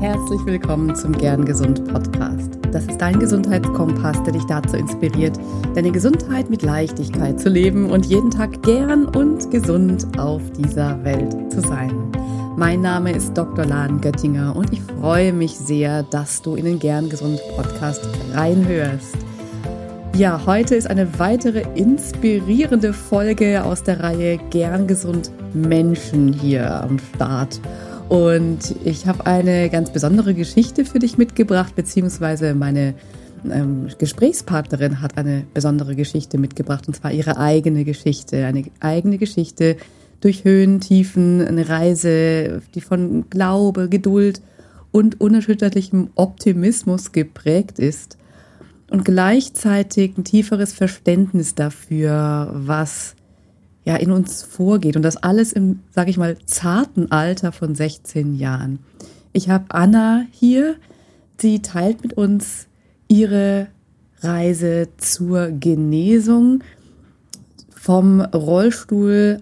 Herzlich willkommen zum Gern Gesund Podcast. Das ist dein Gesundheitskompass, der dich dazu inspiriert, deine Gesundheit mit Leichtigkeit zu leben und jeden Tag gern und gesund auf dieser Welt zu sein. Mein Name ist Dr. Lahn Göttinger und ich freue mich sehr, dass du in den Gern Gesund Podcast reinhörst. Ja, heute ist eine weitere inspirierende Folge aus der Reihe Gern Gesund Menschen hier am Start. Und ich habe eine ganz besondere Geschichte für dich mitgebracht, beziehungsweise meine ähm, Gesprächspartnerin hat eine besondere Geschichte mitgebracht, und zwar ihre eigene Geschichte. Eine eigene Geschichte durch Höhen, Tiefen, eine Reise, die von Glaube, Geduld und unerschütterlichem Optimismus geprägt ist und gleichzeitig ein tieferes Verständnis dafür, was ja in uns vorgeht und das alles im, sage ich mal, zarten Alter von 16 Jahren. Ich habe Anna hier, sie teilt mit uns ihre Reise zur Genesung vom Rollstuhl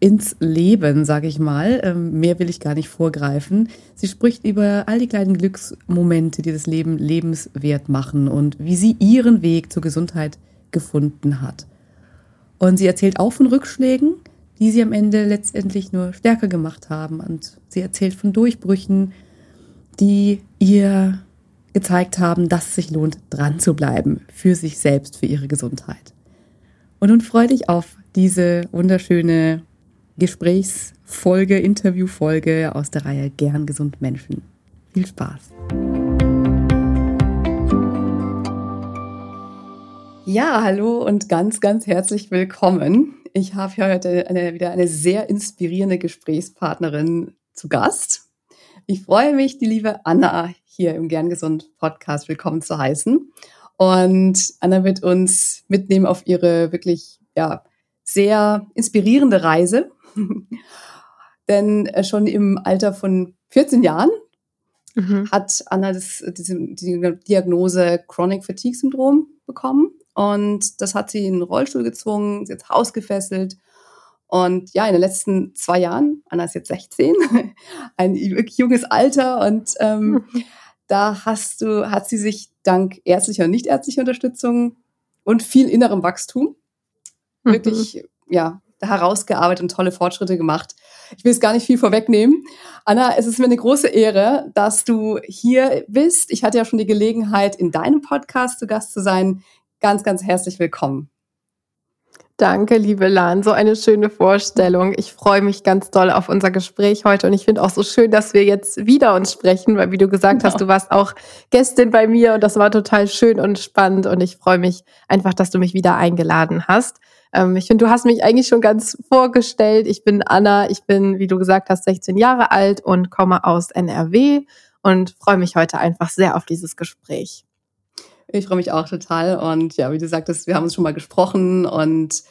ins Leben, sage ich mal. Ähm, mehr will ich gar nicht vorgreifen. Sie spricht über all die kleinen Glücksmomente, die das Leben lebenswert machen und wie sie ihren Weg zur Gesundheit gefunden hat. Und sie erzählt auch von Rückschlägen, die sie am Ende letztendlich nur stärker gemacht haben. Und sie erzählt von Durchbrüchen, die ihr gezeigt haben, dass es sich lohnt, dran zu bleiben für sich selbst, für ihre Gesundheit. Und nun freue dich auf diese wunderschöne Gesprächsfolge, Interviewfolge aus der Reihe Gern gesund Menschen. Viel Spaß! Ja, hallo und ganz, ganz herzlich willkommen. Ich habe hier heute eine, wieder eine sehr inspirierende Gesprächspartnerin zu Gast. Ich freue mich, die liebe Anna hier im Gern Gesund Podcast willkommen zu heißen. Und Anna wird uns mitnehmen auf ihre wirklich, ja, sehr inspirierende Reise. Denn äh, schon im Alter von 14 Jahren mhm. hat Anna das, diese, die Diagnose Chronic Fatigue Syndrom bekommen. Und das hat sie in den Rollstuhl gezwungen, sie hat Haus gefesselt. Und ja, in den letzten zwei Jahren, Anna ist jetzt 16, ein wirklich junges Alter. Und ähm, da hast du, hat sie sich dank ärztlicher und nicht ärztlicher Unterstützung und viel innerem Wachstum mhm. wirklich, ja, herausgearbeitet und tolle Fortschritte gemacht. Ich will es gar nicht viel vorwegnehmen. Anna, es ist mir eine große Ehre, dass du hier bist. Ich hatte ja schon die Gelegenheit, in deinem Podcast zu Gast zu sein ganz, ganz herzlich willkommen. Danke, liebe Lan. So eine schöne Vorstellung. Ich freue mich ganz doll auf unser Gespräch heute und ich finde auch so schön, dass wir jetzt wieder uns sprechen, weil wie du gesagt genau. hast, du warst auch Gästin bei mir und das war total schön und spannend und ich freue mich einfach, dass du mich wieder eingeladen hast. Ähm, ich finde, du hast mich eigentlich schon ganz vorgestellt. Ich bin Anna, ich bin, wie du gesagt hast, 16 Jahre alt und komme aus NRW und freue mich heute einfach sehr auf dieses Gespräch. Ich freue mich auch total. Und ja, wie du sagtest, wir haben uns schon mal gesprochen und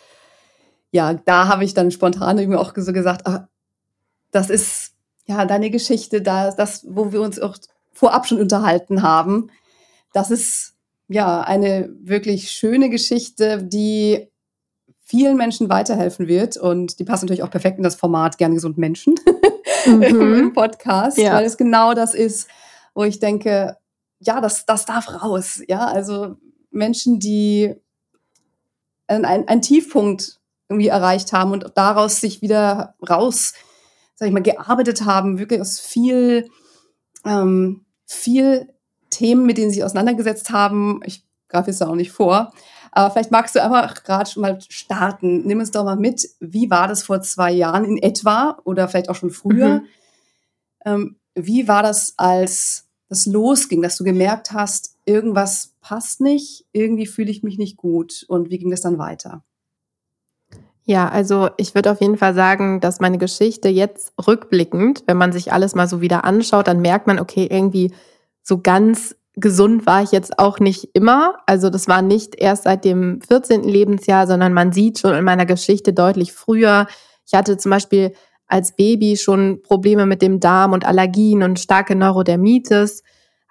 ja, da habe ich dann spontan irgendwie auch so gesagt, ach, das ist ja deine Geschichte, da, das, wo wir uns auch vorab schon unterhalten haben. Das ist ja eine wirklich schöne Geschichte, die vielen Menschen weiterhelfen wird. Und die passt natürlich auch perfekt in das Format Gerne gesund Menschen mhm. im Podcast, ja. weil es genau das ist, wo ich denke, ja, das, das darf raus. Ja, also Menschen, die einen, einen Tiefpunkt irgendwie erreicht haben und daraus sich wieder raus, sag ich mal, gearbeitet haben, wirklich aus viel, ähm, viel Themen, mit denen sie sich auseinandergesetzt haben. Ich greife jetzt da auch nicht vor. Aber vielleicht magst du einfach gerade schon mal starten. Nimm uns doch mal mit. Wie war das vor zwei Jahren in etwa oder vielleicht auch schon früher? Mhm. Ähm, wie war das, als das losging, dass du gemerkt hast, irgendwas passt nicht, irgendwie fühle ich mich nicht gut. Und wie ging das dann weiter? Ja, also ich würde auf jeden Fall sagen, dass meine Geschichte jetzt rückblickend, wenn man sich alles mal so wieder anschaut, dann merkt man, okay, irgendwie so ganz gesund war ich jetzt auch nicht immer. Also das war nicht erst seit dem 14. Lebensjahr, sondern man sieht schon in meiner Geschichte deutlich früher. Ich hatte zum Beispiel als Baby schon Probleme mit dem Darm und Allergien und starke Neurodermitis.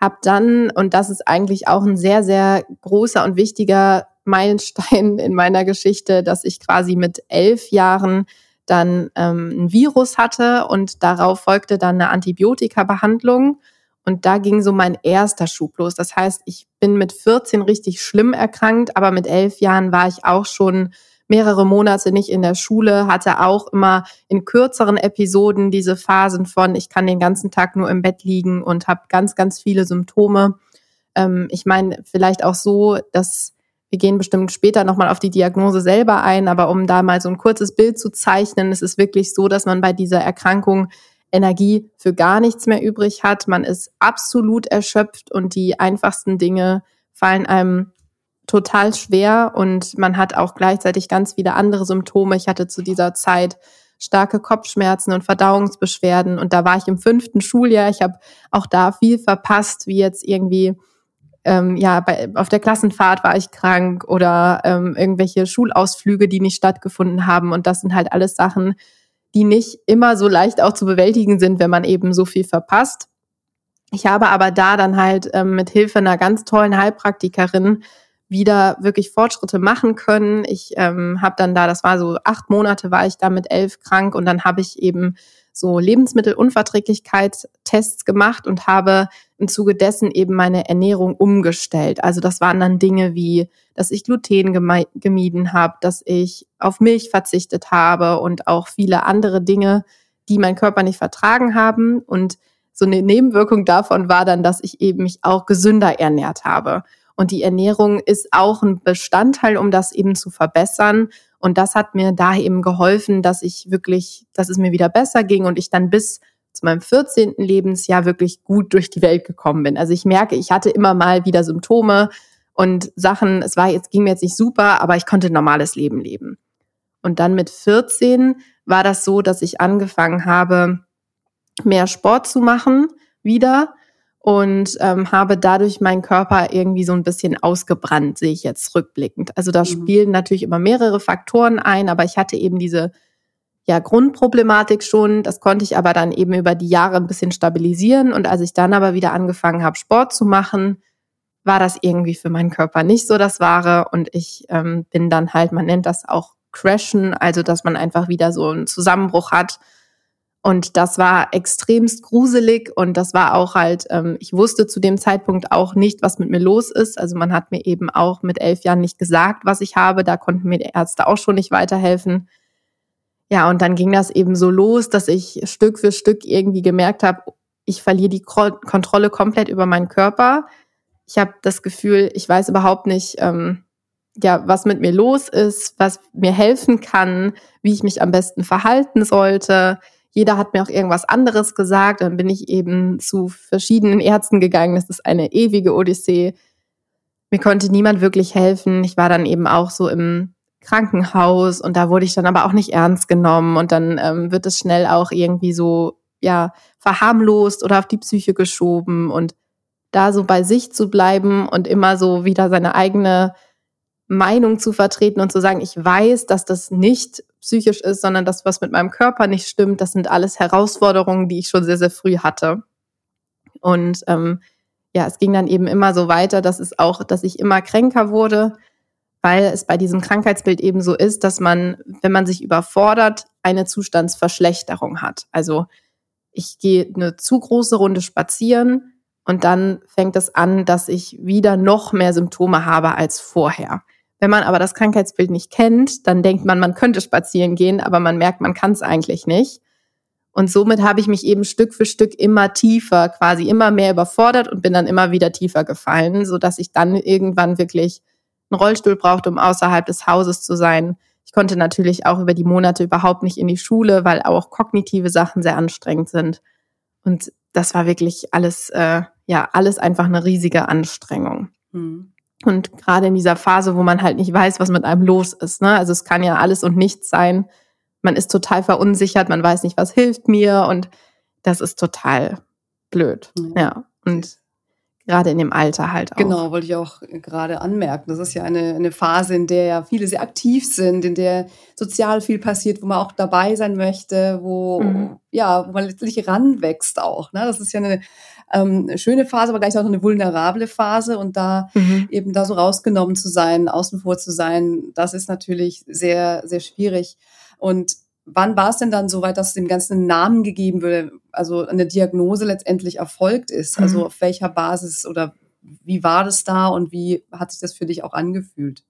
Hab dann, und das ist eigentlich auch ein sehr, sehr großer und wichtiger Meilenstein in meiner Geschichte, dass ich quasi mit elf Jahren dann ähm, ein Virus hatte und darauf folgte dann eine Antibiotika-Behandlung. Und da ging so mein erster Schub los. Das heißt, ich bin mit 14 richtig schlimm erkrankt, aber mit elf Jahren war ich auch schon mehrere Monate nicht in der Schule, hatte auch immer in kürzeren Episoden diese Phasen von, ich kann den ganzen Tag nur im Bett liegen und habe ganz, ganz viele Symptome. Ähm, ich meine, vielleicht auch so, dass wir gehen bestimmt später nochmal auf die Diagnose selber ein, aber um da mal so ein kurzes Bild zu zeichnen, es ist wirklich so, dass man bei dieser Erkrankung Energie für gar nichts mehr übrig hat. Man ist absolut erschöpft und die einfachsten Dinge fallen einem total schwer und man hat auch gleichzeitig ganz viele andere Symptome. Ich hatte zu dieser Zeit starke Kopfschmerzen und Verdauungsbeschwerden und da war ich im fünften Schuljahr. Ich habe auch da viel verpasst, wie jetzt irgendwie ähm, ja bei, auf der Klassenfahrt war ich krank oder ähm, irgendwelche Schulausflüge, die nicht stattgefunden haben und das sind halt alles Sachen, die nicht immer so leicht auch zu bewältigen sind, wenn man eben so viel verpasst. Ich habe aber da dann halt ähm, mit Hilfe einer ganz tollen Heilpraktikerin wieder wirklich Fortschritte machen können. Ich ähm, habe dann da, das war so acht Monate, war ich da mit elf krank und dann habe ich eben so Lebensmittelunverträglichkeitstests gemacht und habe im Zuge dessen eben meine Ernährung umgestellt. Also das waren dann Dinge wie, dass ich Gluten gemieden habe, dass ich auf Milch verzichtet habe und auch viele andere Dinge, die mein Körper nicht vertragen haben. Und so eine Nebenwirkung davon war dann, dass ich eben mich auch gesünder ernährt habe. Und die Ernährung ist auch ein Bestandteil, um das eben zu verbessern. Und das hat mir da eben geholfen, dass ich wirklich, dass es mir wieder besser ging und ich dann bis zu meinem 14. Lebensjahr wirklich gut durch die Welt gekommen bin. Also ich merke, ich hatte immer mal wieder Symptome und Sachen, es war jetzt, ging mir jetzt nicht super, aber ich konnte ein normales Leben leben. Und dann mit 14 war das so, dass ich angefangen habe, mehr Sport zu machen wieder und ähm, habe dadurch meinen Körper irgendwie so ein bisschen ausgebrannt, sehe ich jetzt rückblickend. Also da mhm. spielen natürlich immer mehrere Faktoren ein, aber ich hatte eben diese ja, Grundproblematik schon. Das konnte ich aber dann eben über die Jahre ein bisschen stabilisieren. Und als ich dann aber wieder angefangen habe, Sport zu machen, war das irgendwie für meinen Körper nicht so das Wahre. Und ich ähm, bin dann halt, man nennt das auch Crashen, also dass man einfach wieder so einen Zusammenbruch hat und das war extremst gruselig und das war auch halt, ähm, ich wusste zu dem Zeitpunkt auch nicht, was mit mir los ist. Also man hat mir eben auch mit elf Jahren nicht gesagt, was ich habe. Da konnten mir die Ärzte auch schon nicht weiterhelfen. Ja, und dann ging das eben so los, dass ich Stück für Stück irgendwie gemerkt habe, ich verliere die Kontrolle komplett über meinen Körper. Ich habe das Gefühl, ich weiß überhaupt nicht, ähm, ja, was mit mir los ist, was mir helfen kann, wie ich mich am besten verhalten sollte jeder hat mir auch irgendwas anderes gesagt. Dann bin ich eben zu verschiedenen Ärzten gegangen. Das ist eine ewige Odyssee. Mir konnte niemand wirklich helfen. Ich war dann eben auch so im Krankenhaus und da wurde ich dann aber auch nicht ernst genommen und dann ähm, wird es schnell auch irgendwie so ja verharmlost oder auf die Psyche geschoben und da so bei sich zu bleiben und immer so wieder seine eigene Meinung zu vertreten und zu sagen, ich weiß, dass das nicht psychisch ist, sondern das, was mit meinem Körper nicht stimmt, das sind alles Herausforderungen, die ich schon sehr, sehr früh hatte. Und ähm, ja, es ging dann eben immer so weiter, dass es auch, dass ich immer kränker wurde, weil es bei diesem Krankheitsbild eben so ist, dass man, wenn man sich überfordert, eine Zustandsverschlechterung hat. Also ich gehe eine zu große Runde spazieren und dann fängt es an, dass ich wieder noch mehr Symptome habe als vorher. Wenn man aber das Krankheitsbild nicht kennt, dann denkt man, man könnte spazieren gehen, aber man merkt, man kann es eigentlich nicht. Und somit habe ich mich eben Stück für Stück immer tiefer, quasi immer mehr überfordert und bin dann immer wieder tiefer gefallen, so dass ich dann irgendwann wirklich einen Rollstuhl brauchte, um außerhalb des Hauses zu sein. Ich konnte natürlich auch über die Monate überhaupt nicht in die Schule, weil auch kognitive Sachen sehr anstrengend sind. Und das war wirklich alles, äh, ja, alles einfach eine riesige Anstrengung. Mhm. Und gerade in dieser Phase, wo man halt nicht weiß, was mit einem los ist. Ne? Also es kann ja alles und nichts sein. Man ist total verunsichert, man weiß nicht, was hilft mir und das ist total blöd. Ja. ja. Und gerade in dem Alter halt auch. Genau, wollte ich auch gerade anmerken. Das ist ja eine, eine Phase, in der ja viele sehr aktiv sind, in der sozial viel passiert, wo man auch dabei sein möchte, wo, mhm. ja, wo man letztlich ranwächst auch. Ne? Das ist ja eine ähm, schöne Phase, aber gleich auch eine vulnerable Phase und da mhm. eben da so rausgenommen zu sein, außen vor zu sein, das ist natürlich sehr, sehr schwierig. Und wann war es denn dann soweit, dass dem Ganzen einen Namen gegeben würde, also eine Diagnose letztendlich erfolgt ist? Also mhm. auf welcher Basis oder wie war das da und wie hat sich das für dich auch angefühlt?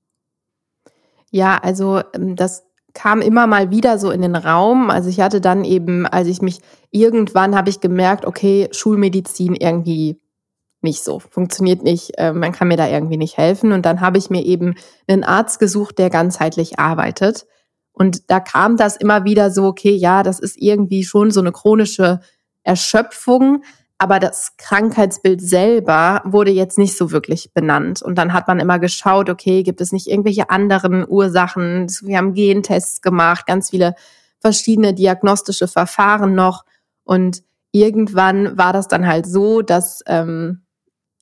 Ja, also ähm, das kam immer mal wieder so in den Raum. Also ich hatte dann eben, als ich mich irgendwann habe ich gemerkt, okay, Schulmedizin irgendwie nicht so, funktioniert nicht, äh, man kann mir da irgendwie nicht helfen. Und dann habe ich mir eben einen Arzt gesucht, der ganzheitlich arbeitet. Und da kam das immer wieder so, okay, ja, das ist irgendwie schon so eine chronische Erschöpfung, aber das Krankheitsbild selber wurde jetzt nicht so wirklich benannt. Und dann hat man immer geschaut, okay, gibt es nicht irgendwelche anderen Ursachen? Wir haben Gentests gemacht, ganz viele verschiedene diagnostische Verfahren noch. Und irgendwann war das dann halt so, dass ähm,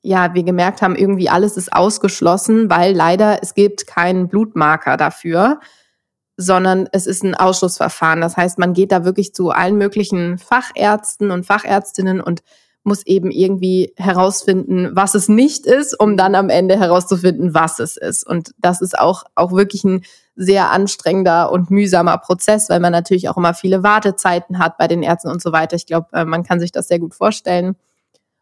ja wir gemerkt haben, irgendwie alles ist ausgeschlossen, weil leider es gibt keinen Blutmarker dafür sondern es ist ein Ausschussverfahren. Das heißt, man geht da wirklich zu allen möglichen Fachärzten und Fachärztinnen und muss eben irgendwie herausfinden, was es nicht ist, um dann am Ende herauszufinden, was es ist. Und das ist auch, auch wirklich ein sehr anstrengender und mühsamer Prozess, weil man natürlich auch immer viele Wartezeiten hat bei den Ärzten und so weiter. Ich glaube, äh, man kann sich das sehr gut vorstellen.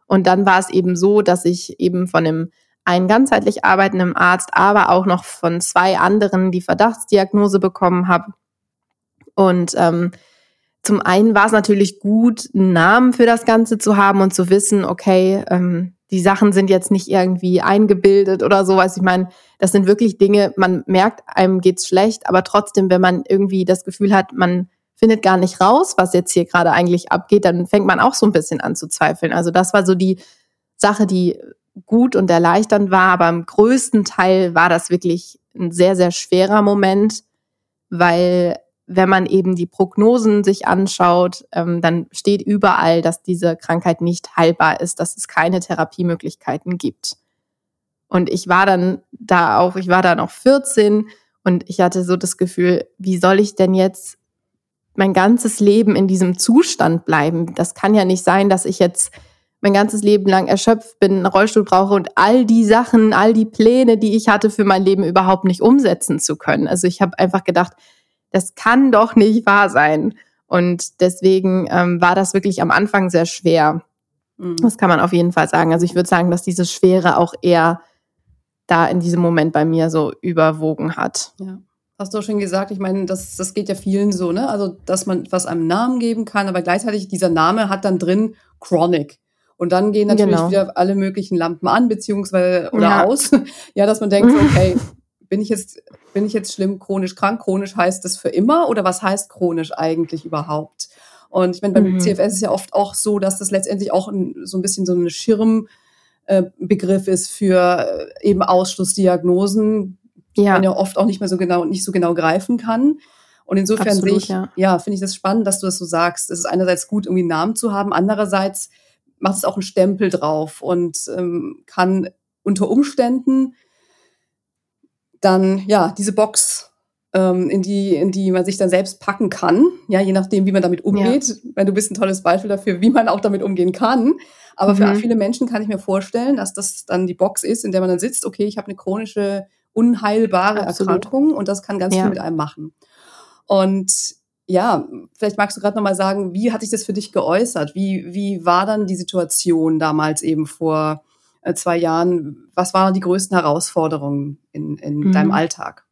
Und dann war es eben so, dass ich eben von dem einen ganzheitlich arbeitenden Arzt, aber auch noch von zwei anderen die Verdachtsdiagnose bekommen habe. Und ähm, zum einen war es natürlich gut, einen Namen für das Ganze zu haben und zu wissen, okay, ähm, die Sachen sind jetzt nicht irgendwie eingebildet oder so. Also ich meine, das sind wirklich Dinge, man merkt, einem geht's schlecht, aber trotzdem, wenn man irgendwie das Gefühl hat, man findet gar nicht raus, was jetzt hier gerade eigentlich abgeht, dann fängt man auch so ein bisschen an zu zweifeln. Also das war so die Sache, die gut und erleichternd war, aber im größten Teil war das wirklich ein sehr, sehr schwerer Moment, weil wenn man eben die Prognosen sich anschaut, ähm, dann steht überall, dass diese Krankheit nicht heilbar ist, dass es keine Therapiemöglichkeiten gibt. Und ich war dann da auch, ich war da noch 14 und ich hatte so das Gefühl, wie soll ich denn jetzt mein ganzes Leben in diesem Zustand bleiben? Das kann ja nicht sein, dass ich jetzt mein ganzes Leben lang erschöpft bin, einen Rollstuhl brauche und all die Sachen, all die Pläne, die ich hatte für mein Leben überhaupt nicht umsetzen zu können. Also ich habe einfach gedacht, das kann doch nicht wahr sein. Und deswegen ähm, war das wirklich am Anfang sehr schwer. Mhm. Das kann man auf jeden Fall sagen. Also ich würde sagen, dass dieses Schwere auch eher da in diesem Moment bei mir so überwogen hat. Ja. Hast du auch schon gesagt, ich meine, das, das geht ja vielen so, ne? Also, dass man was einem Namen geben kann, aber gleichzeitig dieser Name hat dann drin Chronic. Und dann gehen natürlich genau. wieder alle möglichen Lampen an, beziehungsweise oder ja. aus. ja, dass man denkt, okay, bin ich jetzt, bin ich jetzt schlimm chronisch krank? Chronisch heißt das für immer oder was heißt chronisch eigentlich überhaupt? Und ich meine, beim mhm. CFS ist es ja oft auch so, dass das letztendlich auch ein, so ein bisschen so ein Schirmbegriff äh, ist für äh, eben Ausschlussdiagnosen, die ja. man ja oft auch nicht mehr so genau, nicht so genau greifen kann. Und insofern Absolut, sehe ich, ja, ja finde ich das spannend, dass du das so sagst. Es ist einerseits gut, irgendwie einen Namen zu haben, andererseits macht es auch einen Stempel drauf und ähm, kann unter Umständen dann ja diese Box ähm, in die in die man sich dann selbst packen kann, ja je nachdem wie man damit umgeht. Ja. Wenn du bist ein tolles Beispiel dafür, wie man auch damit umgehen kann. Aber mhm. für viele Menschen kann ich mir vorstellen, dass das dann die Box ist, in der man dann sitzt. Okay, ich habe eine chronische unheilbare Absolut. Erkrankung und das kann ganz ja. viel mit einem machen. Und ja, vielleicht magst du gerade noch mal sagen, wie hat sich das für dich geäußert? Wie, wie war dann die Situation damals eben vor zwei Jahren? Was waren die größten Herausforderungen in, in mhm. deinem Alltag?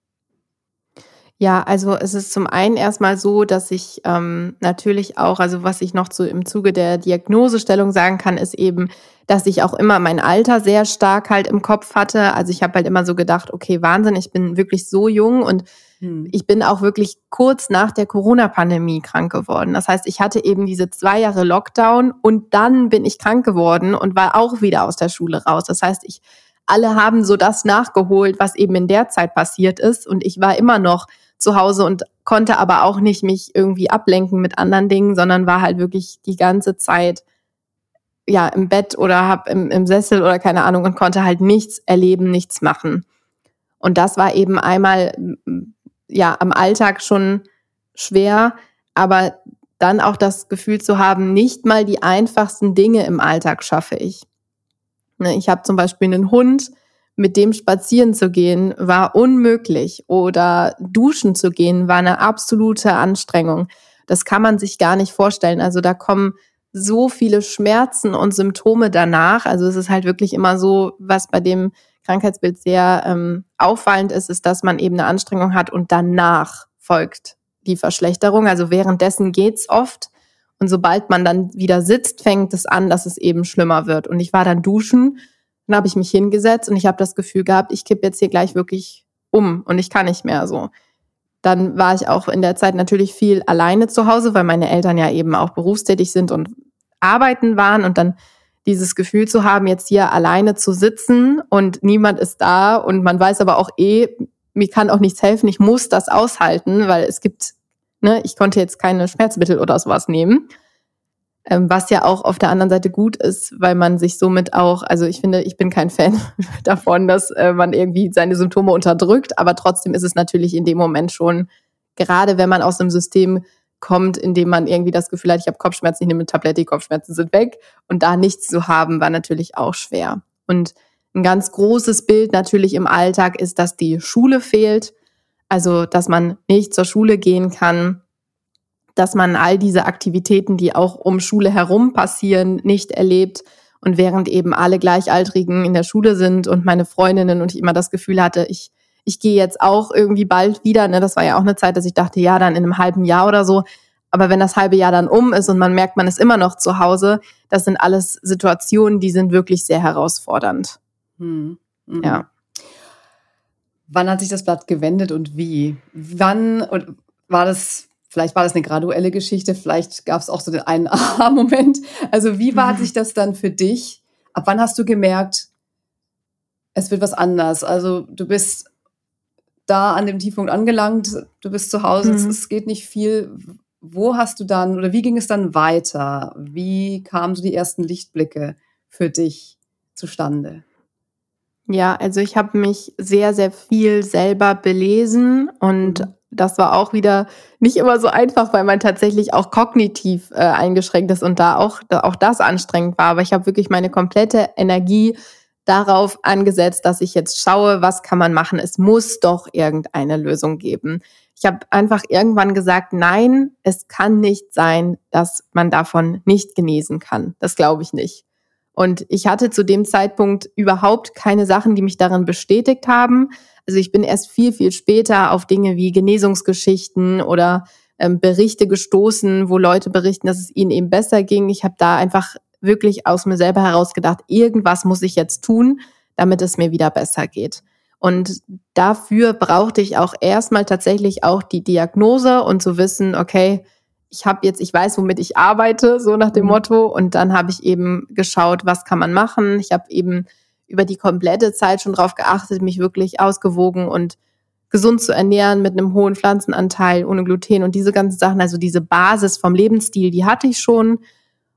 Ja, also es ist zum einen erstmal so, dass ich ähm, natürlich auch, also was ich noch so im Zuge der Diagnosestellung sagen kann, ist eben, dass ich auch immer mein Alter sehr stark halt im Kopf hatte. Also ich habe halt immer so gedacht, okay, Wahnsinn, ich bin wirklich so jung und hm. Ich bin auch wirklich kurz nach der Corona-Pandemie krank geworden. Das heißt, ich hatte eben diese zwei Jahre Lockdown und dann bin ich krank geworden und war auch wieder aus der Schule raus. Das heißt, ich, alle haben so das nachgeholt, was eben in der Zeit passiert ist und ich war immer noch zu Hause und konnte aber auch nicht mich irgendwie ablenken mit anderen Dingen, sondern war halt wirklich die ganze Zeit ja im Bett oder hab im, im Sessel oder keine Ahnung und konnte halt nichts erleben, nichts machen. Und das war eben einmal ja am Alltag schon schwer, aber dann auch das Gefühl zu haben, nicht mal die einfachsten Dinge im Alltag schaffe ich. Ne, ich habe zum Beispiel einen Hund, mit dem spazieren zu gehen war unmöglich oder duschen zu gehen war eine absolute Anstrengung. Das kann man sich gar nicht vorstellen. Also da kommen so viele Schmerzen und Symptome danach. Also es ist halt wirklich immer so, was bei dem Krankheitsbild sehr ähm, auffallend ist, ist, dass man eben eine Anstrengung hat und danach folgt die Verschlechterung. Also währenddessen geht's oft. Und sobald man dann wieder sitzt, fängt es an, dass es eben schlimmer wird. Und ich war dann duschen, dann habe ich mich hingesetzt und ich habe das Gefühl gehabt, ich kipp jetzt hier gleich wirklich um und ich kann nicht mehr so. Dann war ich auch in der Zeit natürlich viel alleine zu Hause, weil meine Eltern ja eben auch berufstätig sind und arbeiten waren und dann dieses Gefühl zu haben, jetzt hier alleine zu sitzen und niemand ist da und man weiß aber auch eh, mir kann auch nichts helfen, ich muss das aushalten, weil es gibt, ne, ich konnte jetzt keine Schmerzmittel oder sowas nehmen. Ähm, was ja auch auf der anderen Seite gut ist, weil man sich somit auch, also ich finde, ich bin kein Fan davon, dass äh, man irgendwie seine Symptome unterdrückt, aber trotzdem ist es natürlich in dem Moment schon, gerade wenn man aus einem System kommt, in dem man irgendwie das Gefühl hat, ich habe Kopfschmerzen, ich nehme eine Tablette, die Kopfschmerzen sind weg und da nichts zu haben, war natürlich auch schwer. Und ein ganz großes Bild natürlich im Alltag ist, dass die Schule fehlt, also dass man nicht zur Schule gehen kann, dass man all diese Aktivitäten, die auch um Schule herum passieren, nicht erlebt. Und während eben alle Gleichaltrigen in der Schule sind und meine Freundinnen und ich immer das Gefühl hatte, ich, ich gehe jetzt auch irgendwie bald wieder. Ne? Das war ja auch eine Zeit, dass ich dachte, ja, dann in einem halben Jahr oder so. Aber wenn das halbe Jahr dann um ist und man merkt, man ist immer noch zu Hause, das sind alles Situationen, die sind wirklich sehr herausfordernd. Hm. Mhm. Ja. Wann hat sich das Blatt gewendet und wie? Wann war das Vielleicht war das eine graduelle Geschichte, vielleicht gab es auch so den einen Aha-Moment. Also wie war mhm. sich das dann für dich? Ab wann hast du gemerkt, es wird was anders? Also du bist da an dem Tiefpunkt angelangt, du bist zu Hause, mhm. es, es, geht nicht viel. Wo hast du dann oder wie ging es dann weiter? Wie kamen so die ersten Lichtblicke für dich zustande? Ja, also ich habe mich sehr, sehr viel selber belesen und mhm das war auch wieder nicht immer so einfach, weil man tatsächlich auch kognitiv äh, eingeschränkt ist und da auch, da auch das anstrengend war. Aber ich habe wirklich meine komplette Energie darauf angesetzt, dass ich jetzt schaue, was kann man machen. Es muss doch irgendeine Lösung geben. Ich habe einfach irgendwann gesagt, nein, es kann nicht sein, dass man davon nicht genesen kann. Das glaube ich nicht. Und ich hatte zu dem Zeitpunkt überhaupt keine Sachen, die mich darin bestätigt haben. Also ich bin erst viel, viel später auf Dinge wie Genesungsgeschichten oder ähm, Berichte gestoßen, wo Leute berichten, dass es ihnen eben besser ging. Ich habe da einfach wirklich aus mir selber heraus gedacht, irgendwas muss ich jetzt tun, damit es mir wieder besser geht. Und dafür brauchte ich auch erstmal tatsächlich auch die Diagnose und zu wissen, okay, ich habe jetzt, ich weiß, womit ich arbeite, so nach dem mhm. Motto. Und dann habe ich eben geschaut, was kann man machen. Ich habe eben über die komplette Zeit schon darauf geachtet, mich wirklich ausgewogen und gesund zu ernähren mit einem hohen Pflanzenanteil, ohne Gluten und diese ganzen Sachen, also diese Basis vom Lebensstil, die hatte ich schon.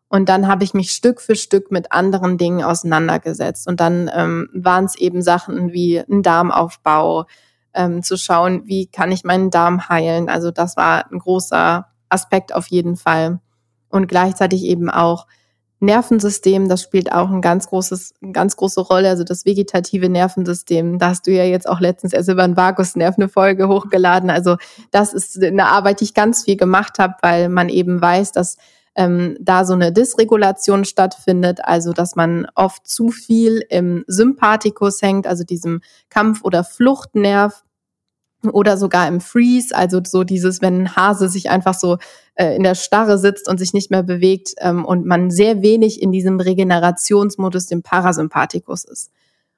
Und dann habe ich mich Stück für Stück mit anderen Dingen auseinandergesetzt. Und dann ähm, waren es eben Sachen wie ein Darmaufbau, ähm, zu schauen, wie kann ich meinen Darm heilen. Also das war ein großer Aspekt auf jeden Fall. Und gleichzeitig eben auch Nervensystem, das spielt auch ein ganz großes, eine ganz große Rolle, also das vegetative Nervensystem. Da hast du ja jetzt auch letztens erst über einen Vagusnerv eine Folge hochgeladen. Also das ist eine Arbeit, die ich ganz viel gemacht habe, weil man eben weiß, dass ähm, da so eine Dysregulation stattfindet, also dass man oft zu viel im Sympathikus hängt, also diesem Kampf- oder Fluchtnerv oder sogar im Freeze, also so dieses, wenn ein Hase sich einfach so äh, in der Starre sitzt und sich nicht mehr bewegt ähm, und man sehr wenig in diesem Regenerationsmodus, dem Parasympathikus ist.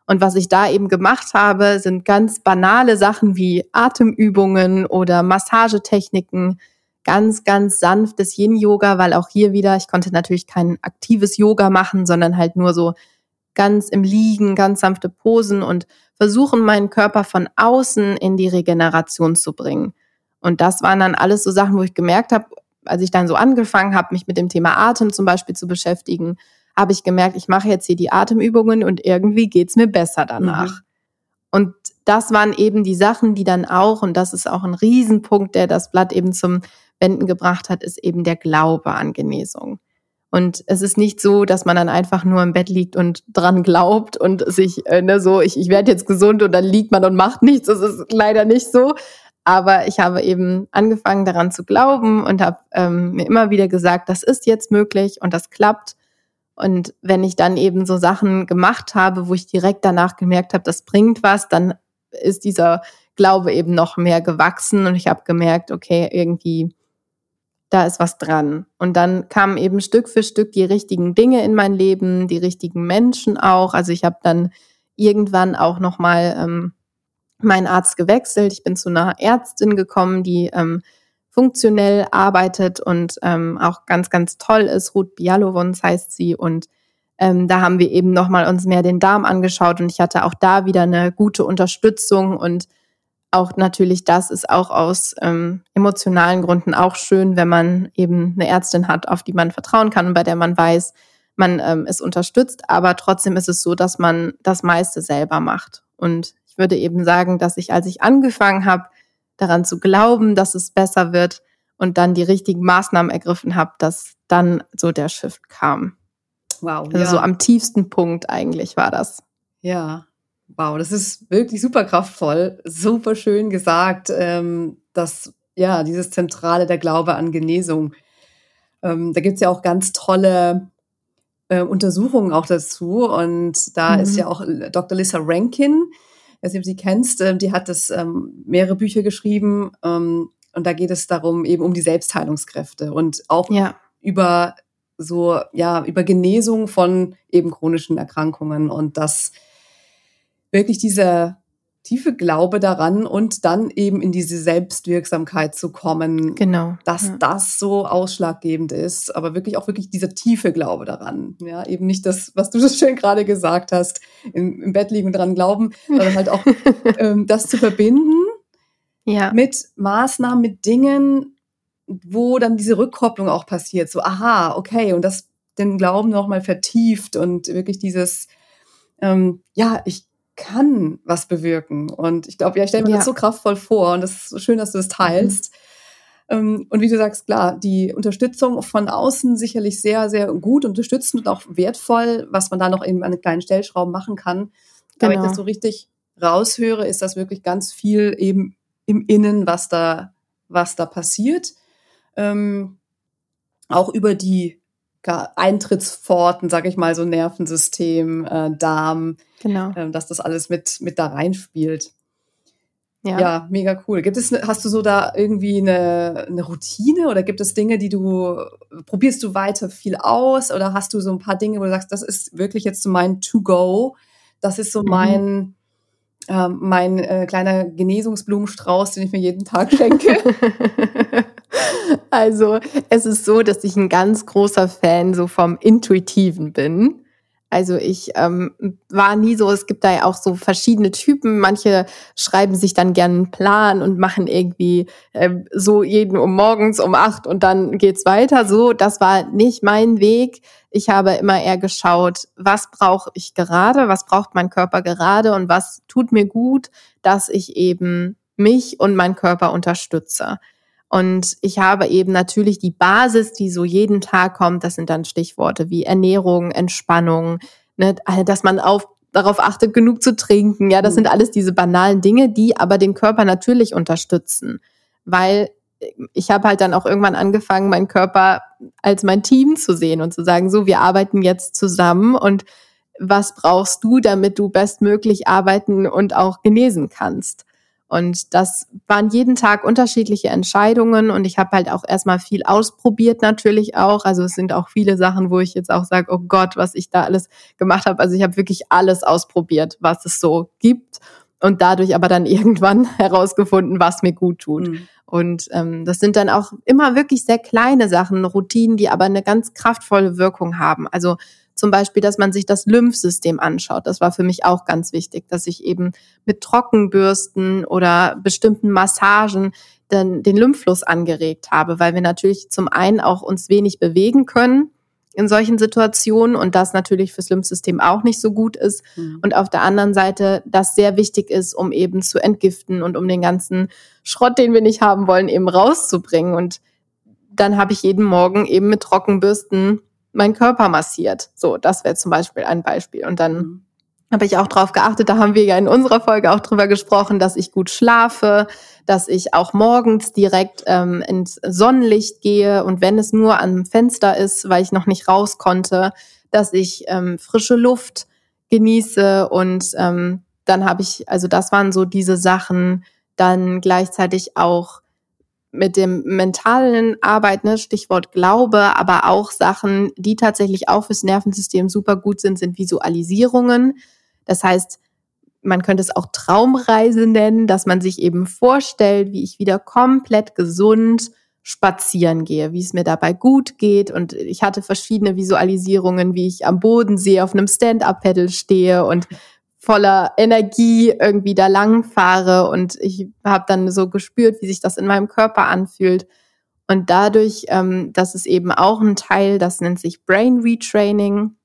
Und was ich da eben gemacht habe, sind ganz banale Sachen wie Atemübungen oder Massagetechniken, ganz, ganz sanftes Yin-Yoga, weil auch hier wieder, ich konnte natürlich kein aktives Yoga machen, sondern halt nur so ganz im Liegen, ganz sanfte Posen und versuchen, meinen Körper von außen in die Regeneration zu bringen. Und das waren dann alles so Sachen, wo ich gemerkt habe, als ich dann so angefangen habe, mich mit dem Thema Atem zum Beispiel zu beschäftigen, habe ich gemerkt, ich mache jetzt hier die Atemübungen und irgendwie geht's mir besser danach. Mhm. Und das waren eben die Sachen, die dann auch, und das ist auch ein Riesenpunkt, der das Blatt eben zum Wenden gebracht hat, ist eben der Glaube an Genesung. Und es ist nicht so, dass man dann einfach nur im Bett liegt und dran glaubt und sich äh, ne, so, ich, ich werde jetzt gesund und dann liegt man und macht nichts. Das ist leider nicht so. Aber ich habe eben angefangen daran zu glauben und habe ähm, mir immer wieder gesagt, das ist jetzt möglich und das klappt. Und wenn ich dann eben so Sachen gemacht habe, wo ich direkt danach gemerkt habe, das bringt was, dann ist dieser Glaube eben noch mehr gewachsen und ich habe gemerkt, okay, irgendwie da ist was dran. Und dann kamen eben Stück für Stück die richtigen Dinge in mein Leben, die richtigen Menschen auch. Also ich habe dann irgendwann auch noch mal ähm, meinen Arzt gewechselt. Ich bin zu einer Ärztin gekommen, die ähm, funktionell arbeitet und ähm, auch ganz, ganz toll ist. Ruth Bialovons heißt sie. Und ähm, da haben wir eben noch mal uns mehr den Darm angeschaut und ich hatte auch da wieder eine gute Unterstützung und auch natürlich das ist auch aus ähm, emotionalen Gründen auch schön, wenn man eben eine Ärztin hat, auf die man vertrauen kann und bei der man weiß, man ähm, ist unterstützt, aber trotzdem ist es so, dass man das meiste selber macht. Und ich würde eben sagen, dass ich, als ich angefangen habe, daran zu glauben, dass es besser wird und dann die richtigen Maßnahmen ergriffen habe, dass dann so der Shift kam. Wow. Also ja. so am tiefsten Punkt eigentlich war das. Ja, Wow, das ist wirklich super kraftvoll, super schön gesagt, ähm, dass ja dieses Zentrale der Glaube an Genesung. Ähm, da gibt es ja auch ganz tolle äh, Untersuchungen auch dazu. Und da mhm. ist ja auch Dr. Lisa Rankin, ich weiß nicht, ob sie kennst, äh, die hat das ähm, mehrere Bücher geschrieben. Ähm, und da geht es darum, eben um die Selbstheilungskräfte und auch ja. über so, ja, über Genesung von eben chronischen Erkrankungen und das wirklich dieser tiefe Glaube daran und dann eben in diese Selbstwirksamkeit zu kommen. Genau. Dass ja. das so ausschlaggebend ist, aber wirklich auch wirklich dieser tiefe Glaube daran. Ja, eben nicht das, was du so schön gerade gesagt hast, im, im Bett liegen und dran glauben, sondern halt auch ähm, das zu verbinden ja. mit Maßnahmen, mit Dingen, wo dann diese Rückkopplung auch passiert. So, aha, okay, und das den Glauben nochmal vertieft und wirklich dieses, ähm, ja, ich kann was bewirken. Und ich glaube, ja, ich stelle mir ja. das so kraftvoll vor und das ist so schön, dass du das teilst. Mhm. Und wie du sagst, klar, die Unterstützung von außen sicherlich sehr, sehr gut unterstützend und auch wertvoll, was man da noch in einen kleinen Stellschrauben machen kann. Genau. Aber wenn ich das genau. so richtig raushöre, ist das wirklich ganz viel eben im Innen, was da, was da passiert. Ähm, auch über die Eintrittspforten, sage ich mal, so Nervensystem, äh, Darm, genau. äh, dass das alles mit, mit da reinspielt. Ja. ja, mega cool. Gibt es, hast du so da irgendwie eine, eine Routine oder gibt es Dinge, die du, probierst du weiter viel aus oder hast du so ein paar Dinge, wo du sagst, das ist wirklich jetzt so mein To-Go, das ist so mhm. Mein, äh, mein äh, kleiner Genesungsblumenstrauß, den ich mir jeden Tag schenke? Also es ist so, dass ich ein ganz großer Fan so vom Intuitiven bin. Also ich ähm, war nie so, es gibt da ja auch so verschiedene Typen. Manche schreiben sich dann gerne einen Plan und machen irgendwie äh, so jeden um morgens um acht und dann geht's weiter. So, das war nicht mein Weg. Ich habe immer eher geschaut, was brauche ich gerade, was braucht mein Körper gerade und was tut mir gut, dass ich eben mich und meinen Körper unterstütze. Und ich habe eben natürlich die Basis, die so jeden Tag kommt. Das sind dann Stichworte wie Ernährung, Entspannung, ne, also, dass man auf, darauf achtet, genug zu trinken. Ja, das mhm. sind alles diese banalen Dinge, die aber den Körper natürlich unterstützen. Weil ich habe halt dann auch irgendwann angefangen, meinen Körper als mein Team zu sehen und zu sagen, so, wir arbeiten jetzt zusammen und was brauchst du, damit du bestmöglich arbeiten und auch genesen kannst? Und das waren jeden Tag unterschiedliche Entscheidungen und ich habe halt auch erstmal viel ausprobiert natürlich auch. Also es sind auch viele Sachen, wo ich jetzt auch sage, oh Gott, was ich da alles gemacht habe. Also ich habe wirklich alles ausprobiert, was es so gibt und dadurch aber dann irgendwann herausgefunden, was mir gut tut. Mhm. Und ähm, das sind dann auch immer wirklich sehr kleine Sachen, Routinen, die aber eine ganz kraftvolle Wirkung haben. Also zum Beispiel, dass man sich das Lymphsystem anschaut. Das war für mich auch ganz wichtig, dass ich eben mit Trockenbürsten oder bestimmten Massagen dann den Lymphfluss angeregt habe, weil wir natürlich zum einen auch uns wenig bewegen können in solchen Situationen und das natürlich fürs Lymphsystem auch nicht so gut ist. Mhm. Und auf der anderen Seite, das sehr wichtig ist, um eben zu entgiften und um den ganzen Schrott, den wir nicht haben wollen, eben rauszubringen. Und dann habe ich jeden Morgen eben mit Trockenbürsten meinen Körper massiert. So, das wäre zum Beispiel ein Beispiel. Und dann mhm. Habe ich auch drauf geachtet, da haben wir ja in unserer Folge auch drüber gesprochen, dass ich gut schlafe, dass ich auch morgens direkt ähm, ins Sonnenlicht gehe und wenn es nur am Fenster ist, weil ich noch nicht raus konnte, dass ich ähm, frische Luft genieße und ähm, dann habe ich, also das waren so diese Sachen, dann gleichzeitig auch mit dem mentalen Arbeit, ne, Stichwort Glaube, aber auch Sachen, die tatsächlich auch fürs Nervensystem super gut sind, sind Visualisierungen. Das heißt, man könnte es auch Traumreise nennen, dass man sich eben vorstellt, wie ich wieder komplett gesund spazieren gehe, wie es mir dabei gut geht. Und ich hatte verschiedene Visualisierungen, wie ich am Bodensee auf einem Stand-up-Pedal stehe und voller Energie irgendwie da lang fahre und ich habe dann so gespürt, wie sich das in meinem Körper anfühlt. Und dadurch, ähm, das ist eben auch ein Teil, das nennt sich Brain Retraining.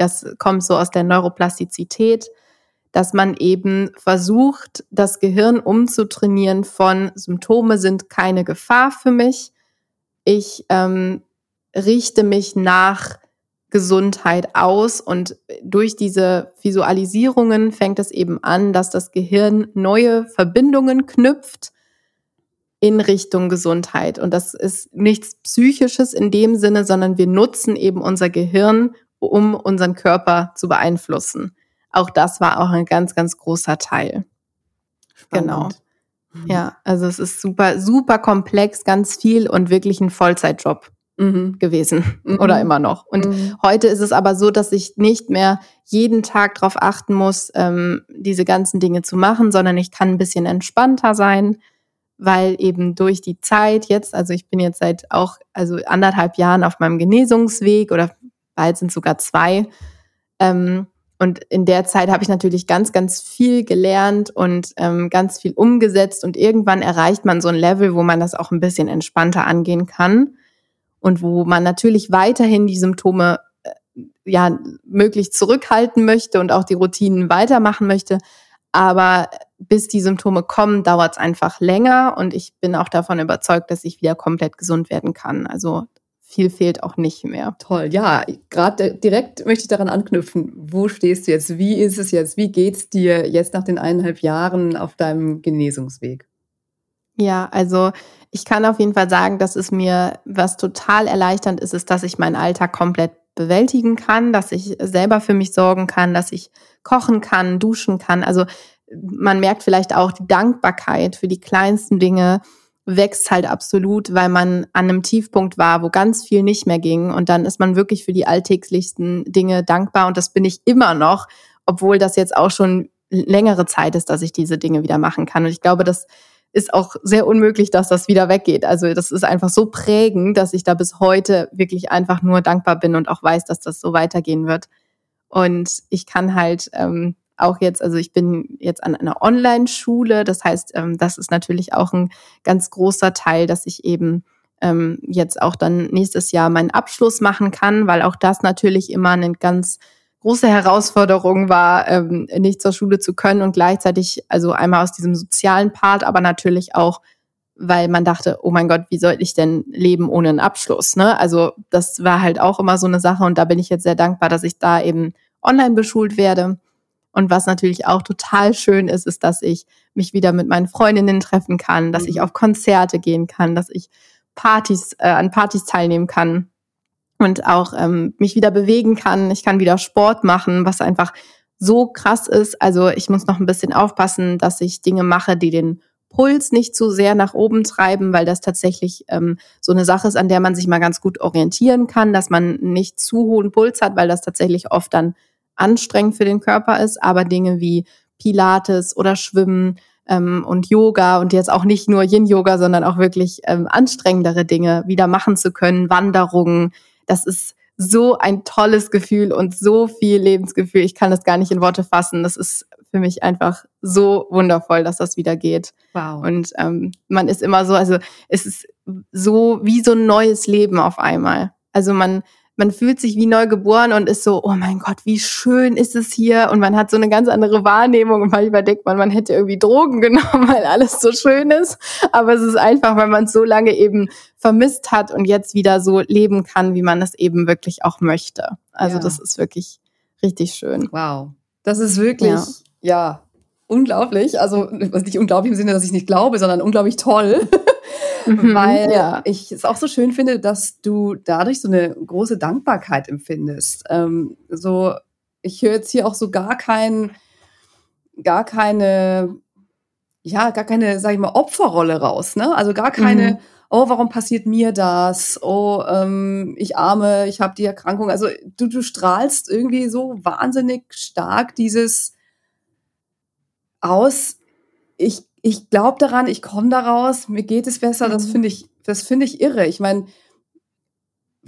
Das kommt so aus der Neuroplastizität, dass man eben versucht, das Gehirn umzutrainieren von Symptome sind keine Gefahr für mich. Ich ähm, richte mich nach Gesundheit aus. Und durch diese Visualisierungen fängt es eben an, dass das Gehirn neue Verbindungen knüpft in Richtung Gesundheit. Und das ist nichts Psychisches in dem Sinne, sondern wir nutzen eben unser Gehirn, um unseren Körper zu beeinflussen. Auch das war auch ein ganz, ganz großer Teil. Spannend. Genau. Ja, also es ist super, super komplex, ganz viel und wirklich ein Vollzeitjob mhm. gewesen mhm. oder immer noch. Und mhm. heute ist es aber so, dass ich nicht mehr jeden Tag darauf achten muss, ähm, diese ganzen Dinge zu machen, sondern ich kann ein bisschen entspannter sein, weil eben durch die Zeit jetzt, also ich bin jetzt seit auch also anderthalb Jahren auf meinem Genesungsweg oder bald sind sogar zwei. Ähm, und in der Zeit habe ich natürlich ganz, ganz viel gelernt und ähm, ganz viel umgesetzt. Und irgendwann erreicht man so ein Level, wo man das auch ein bisschen entspannter angehen kann und wo man natürlich weiterhin die Symptome äh, ja möglichst zurückhalten möchte und auch die Routinen weitermachen möchte. Aber bis die Symptome kommen, dauert es einfach länger und ich bin auch davon überzeugt, dass ich wieder komplett gesund werden kann. Also viel fehlt auch nicht mehr. Toll, ja, gerade direkt möchte ich daran anknüpfen. Wo stehst du jetzt? Wie ist es jetzt? Wie geht's dir jetzt nach den eineinhalb Jahren auf deinem Genesungsweg? Ja, also ich kann auf jeden Fall sagen, dass es mir was total erleichternd ist, ist, dass ich meinen Alltag komplett bewältigen kann, dass ich selber für mich sorgen kann, dass ich kochen kann, duschen kann. Also man merkt vielleicht auch die Dankbarkeit für die kleinsten Dinge wächst halt absolut, weil man an einem Tiefpunkt war, wo ganz viel nicht mehr ging. Und dann ist man wirklich für die alltäglichsten Dinge dankbar. Und das bin ich immer noch, obwohl das jetzt auch schon längere Zeit ist, dass ich diese Dinge wieder machen kann. Und ich glaube, das ist auch sehr unmöglich, dass das wieder weggeht. Also das ist einfach so prägend, dass ich da bis heute wirklich einfach nur dankbar bin und auch weiß, dass das so weitergehen wird. Und ich kann halt ähm, auch jetzt, also ich bin jetzt an einer Online-Schule, das heißt, ähm, das ist natürlich auch ein ganz großer Teil, dass ich eben ähm, jetzt auch dann nächstes Jahr meinen Abschluss machen kann, weil auch das natürlich immer ein ganz große Herausforderung war, ähm, nicht zur Schule zu können und gleichzeitig, also einmal aus diesem sozialen Part, aber natürlich auch, weil man dachte, oh mein Gott, wie soll ich denn leben ohne einen Abschluss? Ne? Also das war halt auch immer so eine Sache und da bin ich jetzt sehr dankbar, dass ich da eben online beschult werde. Und was natürlich auch total schön ist, ist, dass ich mich wieder mit meinen Freundinnen treffen kann, dass ich mhm. auf Konzerte gehen kann, dass ich Partys, äh, an Partys teilnehmen kann und auch ähm, mich wieder bewegen kann. Ich kann wieder Sport machen, was einfach so krass ist. Also ich muss noch ein bisschen aufpassen, dass ich Dinge mache, die den Puls nicht zu sehr nach oben treiben, weil das tatsächlich ähm, so eine Sache ist, an der man sich mal ganz gut orientieren kann, dass man nicht zu hohen Puls hat, weil das tatsächlich oft dann anstrengend für den Körper ist. Aber Dinge wie Pilates oder Schwimmen ähm, und Yoga und jetzt auch nicht nur Yin-Yoga, sondern auch wirklich ähm, anstrengendere Dinge wieder machen zu können, Wanderungen, das ist so ein tolles Gefühl und so viel Lebensgefühl. Ich kann das gar nicht in Worte fassen. Das ist für mich einfach so wundervoll, dass das wieder geht. Wow. Und ähm, man ist immer so, also es ist so wie so ein neues Leben auf einmal. Also man man fühlt sich wie neu geboren und ist so, oh mein Gott, wie schön ist es hier und man hat so eine ganz andere Wahrnehmung und manchmal denkt man, man hätte irgendwie Drogen genommen, weil alles so schön ist, aber es ist einfach, weil man es so lange eben vermisst hat und jetzt wieder so leben kann, wie man es eben wirklich auch möchte. Also ja. das ist wirklich richtig schön. Wow. Das ist wirklich, ja, ja unglaublich. Also was nicht unglaublich im Sinne, dass ich nicht glaube, sondern unglaublich toll. Mhm, weil ja. ich es auch so schön finde, dass du dadurch so eine große Dankbarkeit empfindest. Ähm, so, ich höre jetzt hier auch so gar kein, gar keine, ja, gar keine, sag ich mal, Opferrolle raus, ne? Also gar keine, mhm. oh, warum passiert mir das? Oh, ähm, ich arme, ich habe die Erkrankung. Also du, du strahlst irgendwie so wahnsinnig stark dieses aus, ich, ich glaube daran, ich komme daraus, mir geht es besser, mhm. das finde ich, das finde ich irre. Ich meine,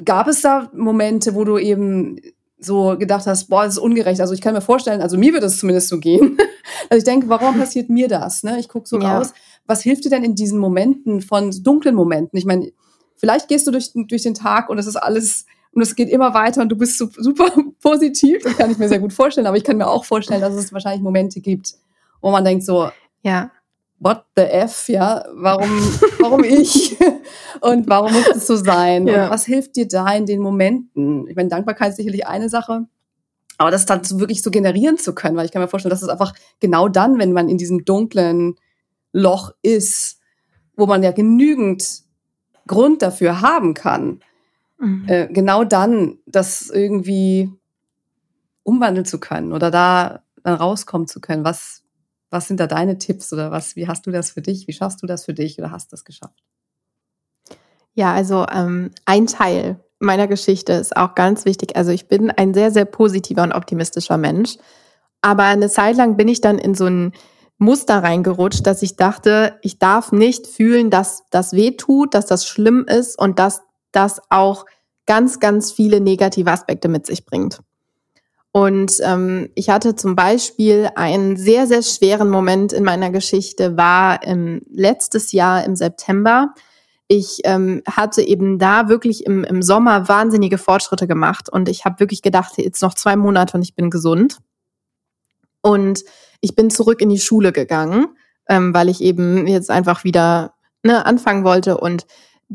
gab es da Momente, wo du eben so gedacht hast, boah, das ist ungerecht. Also ich kann mir vorstellen, also mir wird es zumindest so gehen. also ich denke, warum passiert mir das? Ne? Ich gucke so ja. raus. Was hilft dir denn in diesen Momenten von dunklen Momenten? Ich meine, vielleicht gehst du durch, durch den Tag und es ist alles und es geht immer weiter und du bist so, super positiv. Das kann ich mir sehr gut vorstellen. Aber ich kann mir auch vorstellen, dass es wahrscheinlich Momente gibt, wo man denkt so, ja, what the F, ja, warum, warum ich? und warum muss es so sein? Ja. Und was hilft dir da in den Momenten? Ich meine, Dankbarkeit ist sicherlich eine Sache, aber das dann wirklich so generieren zu können, weil ich kann mir vorstellen, dass es einfach genau dann, wenn man in diesem dunklen Loch ist, wo man ja genügend Grund dafür haben kann, mhm. äh, genau dann das irgendwie umwandeln zu können oder da dann rauskommen zu können. Was, was sind da deine Tipps oder was, wie hast du das für dich? Wie schaffst du das für dich oder hast das geschafft? Ja, also ähm, ein Teil meiner Geschichte ist auch ganz wichtig. Also ich bin ein sehr, sehr positiver und optimistischer Mensch. Aber eine Zeit lang bin ich dann in so ein Muster reingerutscht, dass ich dachte, ich darf nicht fühlen, dass das weh tut, dass das schlimm ist und dass das auch ganz, ganz viele negative Aspekte mit sich bringt. Und ähm, ich hatte zum Beispiel einen sehr, sehr schweren Moment in meiner Geschichte, war im, letztes Jahr im September. Ich ähm, hatte eben da wirklich im, im Sommer wahnsinnige Fortschritte gemacht und ich habe wirklich gedacht, jetzt noch zwei Monate und ich bin gesund. Und ich bin zurück in die Schule gegangen, ähm, weil ich eben jetzt einfach wieder ne, anfangen wollte und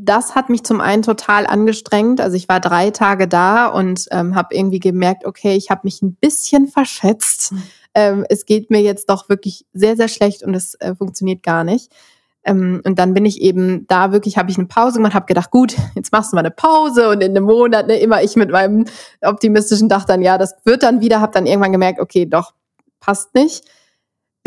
das hat mich zum einen total angestrengt. Also ich war drei Tage da und ähm, habe irgendwie gemerkt, okay, ich habe mich ein bisschen verschätzt. Mhm. Ähm, es geht mir jetzt doch wirklich sehr, sehr schlecht und es äh, funktioniert gar nicht. Ähm, und dann bin ich eben da wirklich, habe ich eine Pause gemacht, habe gedacht, gut, jetzt machst du mal eine Pause und in einem Monat, ne, immer ich mit meinem optimistischen Dach dann, ja, das wird dann wieder, habe dann irgendwann gemerkt, okay, doch, passt nicht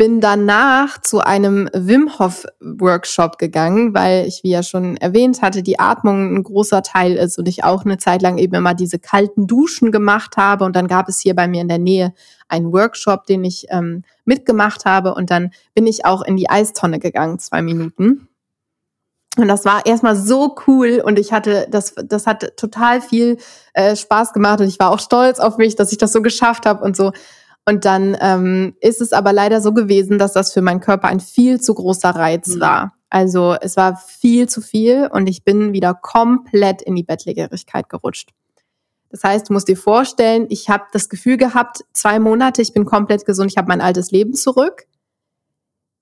bin danach zu einem Wim Hof Workshop gegangen, weil ich, wie ja schon erwähnt hatte, die Atmung ein großer Teil ist und ich auch eine Zeit lang eben immer diese kalten Duschen gemacht habe. Und dann gab es hier bei mir in der Nähe einen Workshop, den ich ähm, mitgemacht habe. Und dann bin ich auch in die Eistonne gegangen, zwei Minuten. Und das war erstmal so cool und ich hatte, das, das hat total viel äh, Spaß gemacht und ich war auch stolz auf mich, dass ich das so geschafft habe und so. Und dann ähm, ist es aber leider so gewesen, dass das für meinen Körper ein viel zu großer Reiz mhm. war. Also es war viel zu viel und ich bin wieder komplett in die Bettlägerigkeit gerutscht. Das heißt, du musst dir vorstellen, ich habe das Gefühl gehabt, zwei Monate, ich bin komplett gesund, ich habe mein altes Leben zurück.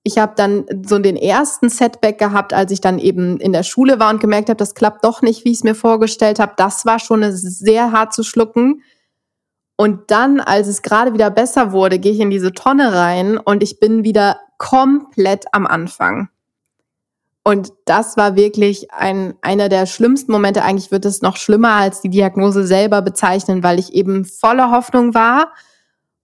Ich habe dann so den ersten Setback gehabt, als ich dann eben in der Schule war und gemerkt habe, das klappt doch nicht, wie ich es mir vorgestellt habe. Das war schon sehr hart zu schlucken. Und dann, als es gerade wieder besser wurde, gehe ich in diese Tonne rein und ich bin wieder komplett am Anfang. Und das war wirklich ein, einer der schlimmsten Momente. Eigentlich wird es noch schlimmer als die Diagnose selber bezeichnen, weil ich eben voller Hoffnung war.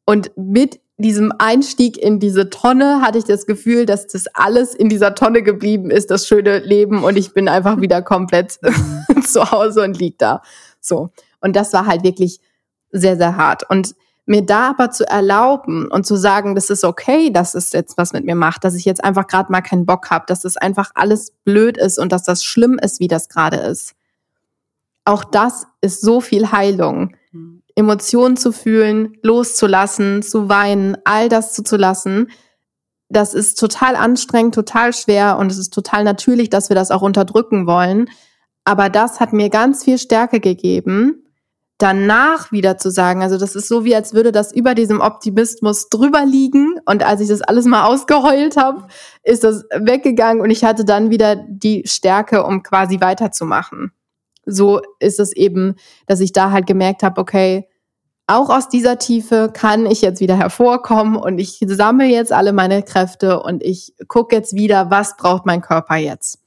Und mit diesem Einstieg in diese Tonne hatte ich das Gefühl, dass das alles in dieser Tonne geblieben ist, das schöne Leben. Und ich bin einfach wieder komplett zu Hause und lieg da. So. Und das war halt wirklich sehr, sehr hart. Und mir da aber zu erlauben und zu sagen, das ist okay, dass es jetzt was mit mir macht, dass ich jetzt einfach gerade mal keinen Bock habe, dass das einfach alles blöd ist und dass das schlimm ist, wie das gerade ist. Auch das ist so viel Heilung. Mhm. Emotionen zu fühlen, loszulassen, zu weinen, all das zuzulassen, das ist total anstrengend, total schwer und es ist total natürlich, dass wir das auch unterdrücken wollen. Aber das hat mir ganz viel Stärke gegeben, danach wieder zu sagen, also das ist so wie, als würde das über diesem Optimismus drüber liegen. Und als ich das alles mal ausgeheult habe, ist das weggegangen und ich hatte dann wieder die Stärke, um quasi weiterzumachen. So ist es eben, dass ich da halt gemerkt habe, okay, auch aus dieser Tiefe kann ich jetzt wieder hervorkommen und ich sammle jetzt alle meine Kräfte und ich gucke jetzt wieder, was braucht mein Körper jetzt.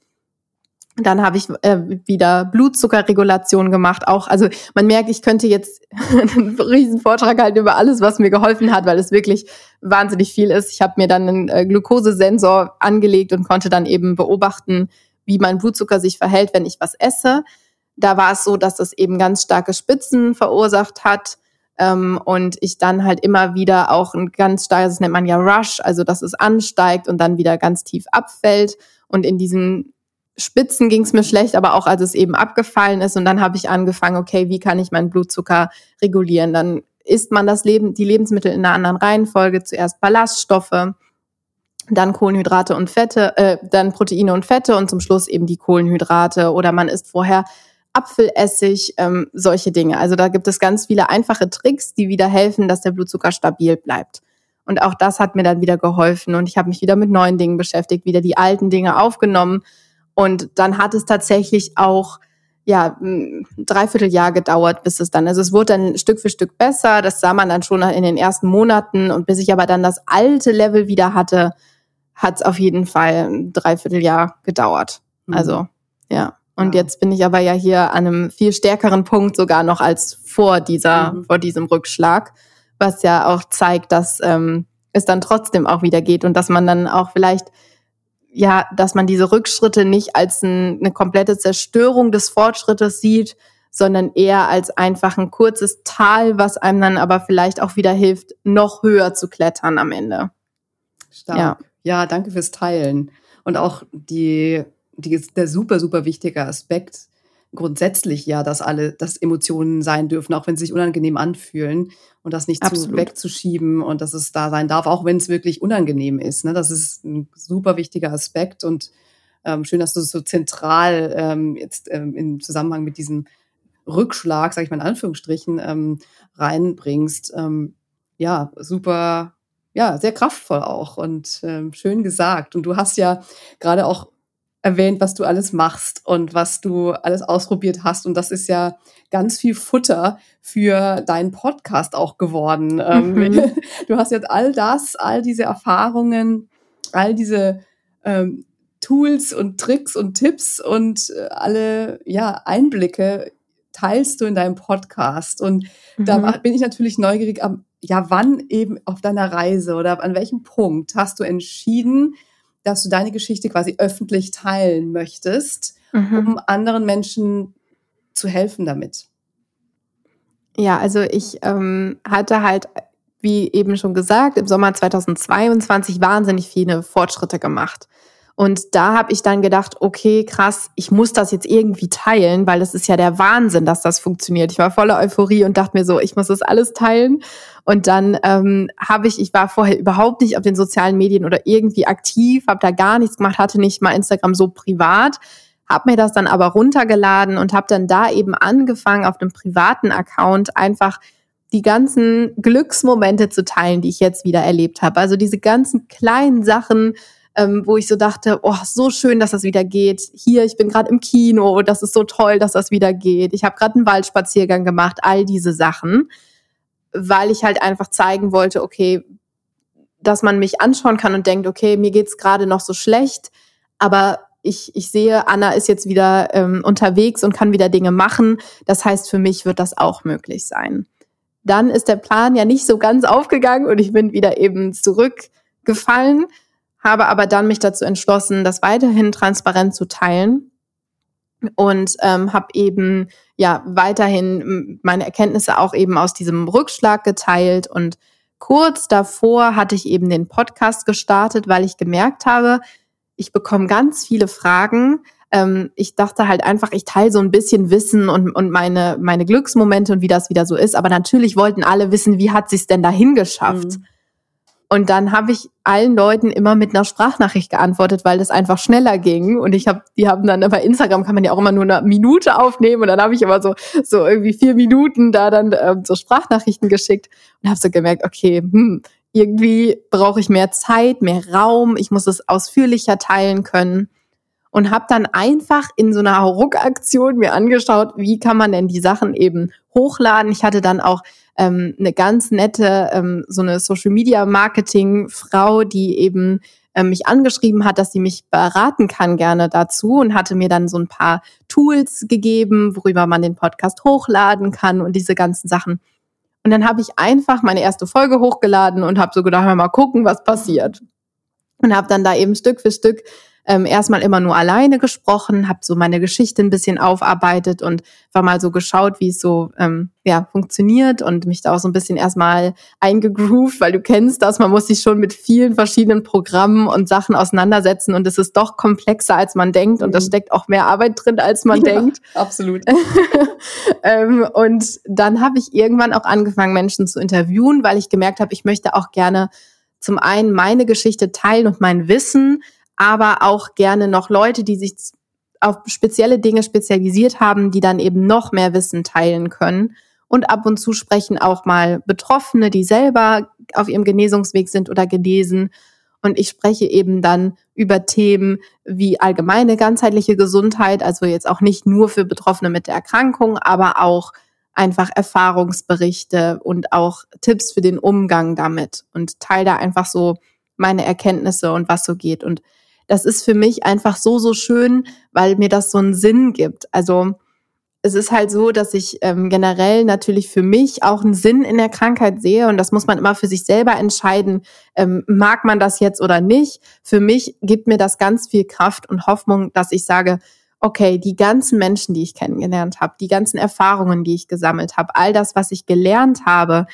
Dann habe ich äh, wieder Blutzuckerregulation gemacht. Auch, also man merkt, ich könnte jetzt einen riesen Vortrag halten über alles, was mir geholfen hat, weil es wirklich wahnsinnig viel ist. Ich habe mir dann einen äh, Glukosesensor angelegt und konnte dann eben beobachten, wie mein Blutzucker sich verhält, wenn ich was esse. Da war es so, dass das eben ganz starke Spitzen verursacht hat. Ähm, und ich dann halt immer wieder auch ein ganz starkes, das nennt man ja Rush, also dass es ansteigt und dann wieder ganz tief abfällt. Und in diesen Spitzen ging es mir schlecht, aber auch als es eben abgefallen ist. Und dann habe ich angefangen, okay, wie kann ich meinen Blutzucker regulieren? Dann isst man das Leben, die Lebensmittel in einer anderen Reihenfolge. Zuerst Ballaststoffe, dann Kohlenhydrate und Fette, äh, dann Proteine und Fette und zum Schluss eben die Kohlenhydrate. Oder man isst vorher Apfelessig, ähm, solche Dinge. Also da gibt es ganz viele einfache Tricks, die wieder helfen, dass der Blutzucker stabil bleibt. Und auch das hat mir dann wieder geholfen und ich habe mich wieder mit neuen Dingen beschäftigt, wieder die alten Dinge aufgenommen und dann hat es tatsächlich auch ja, ein Dreivierteljahr gedauert, bis es dann, also es wurde dann Stück für Stück besser. Das sah man dann schon in den ersten Monaten. Und bis ich aber dann das alte Level wieder hatte, hat es auf jeden Fall ein Dreivierteljahr gedauert. Mhm. Also, ja. Und ja. jetzt bin ich aber ja hier an einem viel stärkeren Punkt sogar noch als vor dieser, mhm. vor diesem Rückschlag, was ja auch zeigt, dass ähm, es dann trotzdem auch wieder geht und dass man dann auch vielleicht ja, dass man diese Rückschritte nicht als ein, eine komplette Zerstörung des Fortschrittes sieht, sondern eher als einfach ein kurzes Tal, was einem dann aber vielleicht auch wieder hilft, noch höher zu klettern am Ende. Stark. Ja, ja danke fürs Teilen. Und auch die, die, der super, super wichtige Aspekt, grundsätzlich ja, dass alle, dass Emotionen sein dürfen, auch wenn sie sich unangenehm anfühlen und das nicht zu wegzuschieben und dass es da sein darf, auch wenn es wirklich unangenehm ist. Ne? Das ist ein super wichtiger Aspekt und ähm, schön, dass du es so zentral ähm, jetzt ähm, im Zusammenhang mit diesem Rückschlag, sage ich mal in Anführungsstrichen, ähm, reinbringst. Ähm, ja, super, ja, sehr kraftvoll auch und ähm, schön gesagt. Und du hast ja gerade auch erwähnt, was du alles machst und was du alles ausprobiert hast. Und das ist ja ganz viel Futter für deinen Podcast auch geworden. Ähm, mhm. Du hast jetzt all das, all diese Erfahrungen, all diese ähm, Tools und Tricks und Tipps und äh, alle ja, Einblicke teilst du in deinem Podcast. Und mhm. da bin ich natürlich neugierig, ja, wann eben auf deiner Reise oder an welchem Punkt hast du entschieden, dass du deine Geschichte quasi öffentlich teilen möchtest, mhm. um anderen Menschen zu helfen damit? Ja, also ich ähm, hatte halt, wie eben schon gesagt, im Sommer 2022 wahnsinnig viele Fortschritte gemacht. Und da habe ich dann gedacht, okay, krass, ich muss das jetzt irgendwie teilen, weil das ist ja der Wahnsinn, dass das funktioniert. Ich war voller Euphorie und dachte mir so, ich muss das alles teilen. Und dann ähm, habe ich, ich war vorher überhaupt nicht auf den sozialen Medien oder irgendwie aktiv, habe da gar nichts gemacht, hatte nicht mal Instagram so privat, habe mir das dann aber runtergeladen und habe dann da eben angefangen, auf dem privaten Account einfach die ganzen Glücksmomente zu teilen, die ich jetzt wieder erlebt habe. Also diese ganzen kleinen Sachen, ähm, wo ich so dachte, oh, so schön, dass das wieder geht. Hier, ich bin gerade im Kino, das ist so toll, dass das wieder geht. Ich habe gerade einen Waldspaziergang gemacht, all diese Sachen, weil ich halt einfach zeigen wollte, okay, dass man mich anschauen kann und denkt, okay, mir geht's gerade noch so schlecht, aber ich, ich sehe, Anna ist jetzt wieder ähm, unterwegs und kann wieder Dinge machen. Das heißt, für mich wird das auch möglich sein. Dann ist der Plan ja nicht so ganz aufgegangen und ich bin wieder eben zurückgefallen habe aber dann mich dazu entschlossen, das weiterhin transparent zu teilen und ähm, habe eben ja weiterhin meine Erkenntnisse auch eben aus diesem Rückschlag geteilt und kurz davor hatte ich eben den Podcast gestartet, weil ich gemerkt habe, ich bekomme ganz viele Fragen. Ähm, ich dachte halt einfach, ich teile so ein bisschen Wissen und, und meine, meine Glücksmomente und wie das wieder so ist. Aber natürlich wollten alle wissen, wie hat sie es denn dahin geschafft? Mhm. Und dann habe ich allen Leuten immer mit einer Sprachnachricht geantwortet, weil das einfach schneller ging. Und ich habe, die haben dann bei Instagram kann man ja auch immer nur eine Minute aufnehmen. Und dann habe ich immer so so irgendwie vier Minuten da dann ähm, so Sprachnachrichten geschickt und habe so gemerkt, okay, hm, irgendwie brauche ich mehr Zeit, mehr Raum. Ich muss es ausführlicher teilen können und habe dann einfach in so einer Ruckaktion mir angeschaut, wie kann man denn die Sachen eben hochladen. Ich hatte dann auch ähm, eine ganz nette, ähm, so eine Social Media Marketing Frau, die eben ähm, mich angeschrieben hat, dass sie mich beraten kann gerne dazu und hatte mir dann so ein paar Tools gegeben, worüber man den Podcast hochladen kann und diese ganzen Sachen. Und dann habe ich einfach meine erste Folge hochgeladen und habe so gedacht, mal gucken, was passiert. Und habe dann da eben Stück für Stück ähm, erstmal immer nur alleine gesprochen, habe so meine Geschichte ein bisschen aufarbeitet und war mal so geschaut, wie es so ähm, ja funktioniert und mich da auch so ein bisschen erstmal eingegroovt, weil du kennst das, man muss sich schon mit vielen verschiedenen Programmen und Sachen auseinandersetzen und es ist doch komplexer als man denkt und da mhm. steckt auch mehr Arbeit drin als man ja, denkt. Absolut. ähm, und dann habe ich irgendwann auch angefangen Menschen zu interviewen, weil ich gemerkt habe, ich möchte auch gerne zum einen meine Geschichte teilen und mein Wissen, aber auch gerne noch Leute, die sich auf spezielle Dinge spezialisiert haben, die dann eben noch mehr Wissen teilen können. Und ab und zu sprechen auch mal Betroffene, die selber auf ihrem Genesungsweg sind oder genesen. Und ich spreche eben dann über Themen wie allgemeine ganzheitliche Gesundheit, also jetzt auch nicht nur für Betroffene mit der Erkrankung, aber auch einfach Erfahrungsberichte und auch Tipps für den Umgang damit und teile da einfach so meine Erkenntnisse und was so geht. Und das ist für mich einfach so, so schön, weil mir das so einen Sinn gibt. Also es ist halt so, dass ich ähm, generell natürlich für mich auch einen Sinn in der Krankheit sehe und das muss man immer für sich selber entscheiden, ähm, mag man das jetzt oder nicht. Für mich gibt mir das ganz viel Kraft und Hoffnung, dass ich sage, okay, die ganzen Menschen, die ich kennengelernt habe, die ganzen Erfahrungen, die ich gesammelt habe, all das, was ich gelernt habe,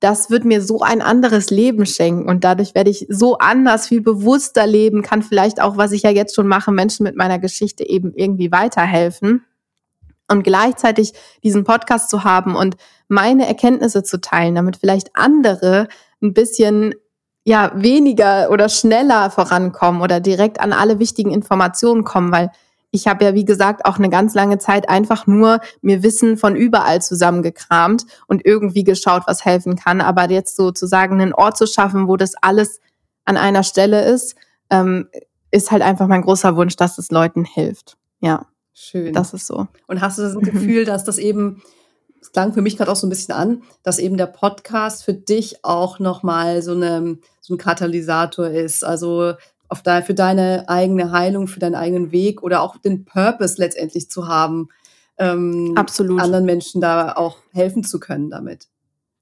das wird mir so ein anderes Leben schenken und dadurch werde ich so anders, viel bewusster leben, kann vielleicht auch, was ich ja jetzt schon mache, Menschen mit meiner Geschichte eben irgendwie weiterhelfen. Und gleichzeitig diesen Podcast zu haben und meine Erkenntnisse zu teilen, damit vielleicht andere ein bisschen ja weniger oder schneller vorankommen oder direkt an alle wichtigen Informationen kommen, weil ich habe ja, wie gesagt, auch eine ganz lange Zeit einfach nur mir Wissen von überall zusammengekramt und irgendwie geschaut, was helfen kann. Aber jetzt sozusagen einen Ort zu schaffen, wo das alles an einer Stelle ist, ähm, ist halt einfach mein großer Wunsch, dass es Leuten hilft. Ja. Schön. Das ist so. Und hast du das Gefühl, dass das eben, es klang für mich gerade auch so ein bisschen an, dass eben der Podcast für dich auch nochmal so, eine, so ein Katalysator ist. Also auf de, für deine eigene Heilung, für deinen eigenen Weg oder auch den Purpose letztendlich zu haben, ähm, Absolut. anderen Menschen da auch helfen zu können damit.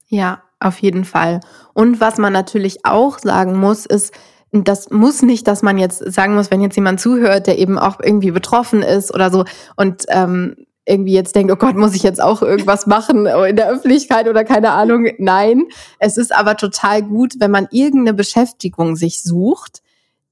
Ja, auf jeden Fall. Und was man natürlich auch sagen muss, ist, das muss nicht, dass man jetzt sagen muss, wenn jetzt jemand zuhört, der eben auch irgendwie betroffen ist oder so und ähm, irgendwie jetzt denkt, oh Gott, muss ich jetzt auch irgendwas machen in der Öffentlichkeit oder keine Ahnung. Nein, es ist aber total gut, wenn man irgendeine Beschäftigung sich sucht,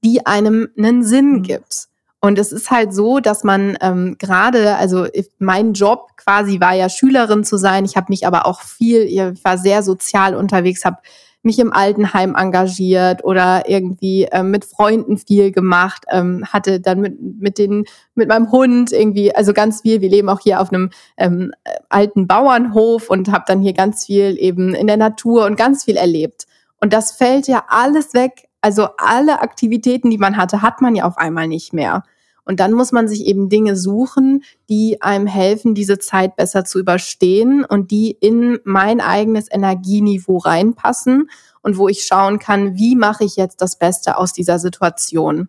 die einem einen Sinn mhm. gibt. Und es ist halt so, dass man ähm, gerade, also mein Job quasi war ja Schülerin zu sein. Ich habe mich aber auch viel, ich war sehr sozial unterwegs, habe mich im Altenheim engagiert oder irgendwie ähm, mit Freunden viel gemacht, ähm, hatte dann mit, mit, den, mit meinem Hund irgendwie, also ganz viel, wir leben auch hier auf einem ähm, alten Bauernhof und habe dann hier ganz viel eben in der Natur und ganz viel erlebt. Und das fällt ja alles weg, also alle Aktivitäten, die man hatte, hat man ja auf einmal nicht mehr. Und dann muss man sich eben Dinge suchen, die einem helfen, diese Zeit besser zu überstehen und die in mein eigenes Energieniveau reinpassen und wo ich schauen kann, wie mache ich jetzt das Beste aus dieser Situation.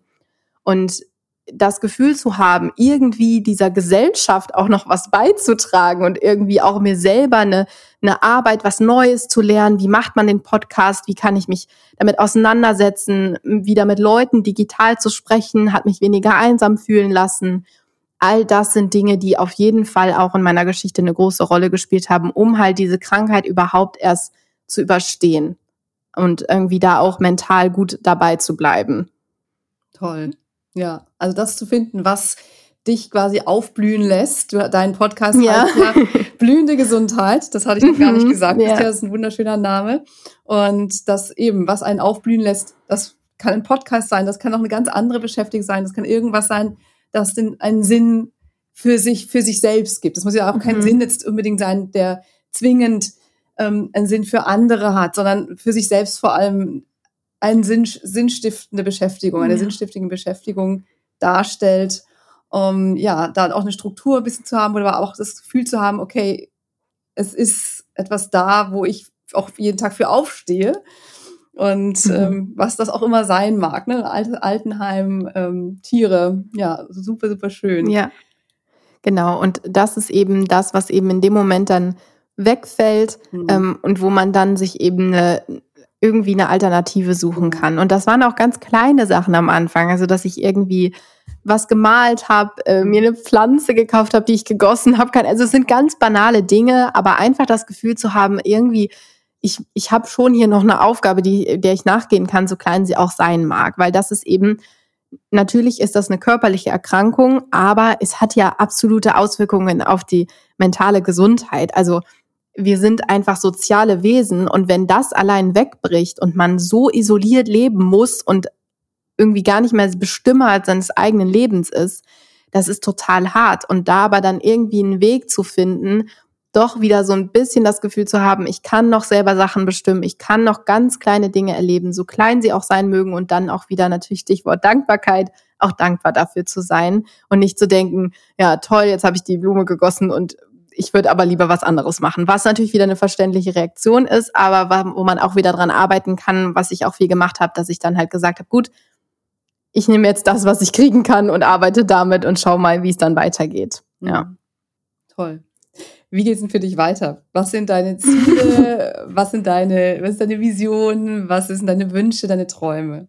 Und das Gefühl zu haben, irgendwie dieser Gesellschaft auch noch was beizutragen und irgendwie auch mir selber eine, eine Arbeit, was Neues zu lernen. Wie macht man den Podcast? Wie kann ich mich damit auseinandersetzen? Wieder mit Leuten digital zu sprechen, hat mich weniger einsam fühlen lassen. All das sind Dinge, die auf jeden Fall auch in meiner Geschichte eine große Rolle gespielt haben, um halt diese Krankheit überhaupt erst zu überstehen und irgendwie da auch mental gut dabei zu bleiben. Toll. Ja, also das zu finden, was dich quasi aufblühen lässt. Du, dein Podcast ja. heißt ja Blühende Gesundheit, das hatte ich noch gar nicht mhm, gesagt. Ja. Das ist ein wunderschöner Name. Und das eben, was einen aufblühen lässt, das kann ein Podcast sein, das kann auch eine ganz andere Beschäftigung sein, das kann irgendwas sein, das den, einen Sinn für sich, für sich selbst gibt. Das muss ja auch kein mhm. Sinn jetzt unbedingt sein, der zwingend ähm, einen Sinn für andere hat, sondern für sich selbst vor allem eine Sinn, sinnstiftende Beschäftigung, eine ja. sinnstiftende Beschäftigung darstellt, um ja, da auch eine Struktur ein bisschen zu haben oder aber auch das Gefühl zu haben, okay, es ist etwas da, wo ich auch jeden Tag für aufstehe. Und mhm. ähm, was das auch immer sein mag, ne? Alte, Altenheim, ähm, Tiere, ja, super, super schön. Ja, genau. Und das ist eben das, was eben in dem Moment dann wegfällt mhm. ähm, und wo man dann sich eben eine, irgendwie eine Alternative suchen mhm. kann. Und das waren auch ganz kleine Sachen am Anfang, also dass ich irgendwie was gemalt habe, äh, mir eine Pflanze gekauft habe, die ich gegossen habe. Also es sind ganz banale Dinge, aber einfach das Gefühl zu haben, irgendwie, ich, ich habe schon hier noch eine Aufgabe, die, der ich nachgehen kann, so klein sie auch sein mag. Weil das ist eben, natürlich ist das eine körperliche Erkrankung, aber es hat ja absolute Auswirkungen auf die mentale Gesundheit. Also wir sind einfach soziale Wesen und wenn das allein wegbricht und man so isoliert leben muss und irgendwie gar nicht mehr Bestimmer seines eigenen Lebens ist, das ist total hart. Und da aber dann irgendwie einen Weg zu finden, doch wieder so ein bisschen das Gefühl zu haben, ich kann noch selber Sachen bestimmen, ich kann noch ganz kleine Dinge erleben, so klein sie auch sein mögen und dann auch wieder natürlich Stichwort Dankbarkeit, auch dankbar dafür zu sein und nicht zu denken, ja toll, jetzt habe ich die Blume gegossen und ich würde aber lieber was anderes machen, was natürlich wieder eine verständliche Reaktion ist, aber wo man auch wieder dran arbeiten kann, was ich auch viel gemacht habe, dass ich dann halt gesagt habe, gut, ich nehme jetzt das, was ich kriegen kann und arbeite damit und schau mal, wie es dann weitergeht. Ja. Mhm. Toll. Wie geht es denn für dich weiter? Was sind deine Ziele? was sind deine, was ist deine Vision? Was sind deine Wünsche, deine Träume?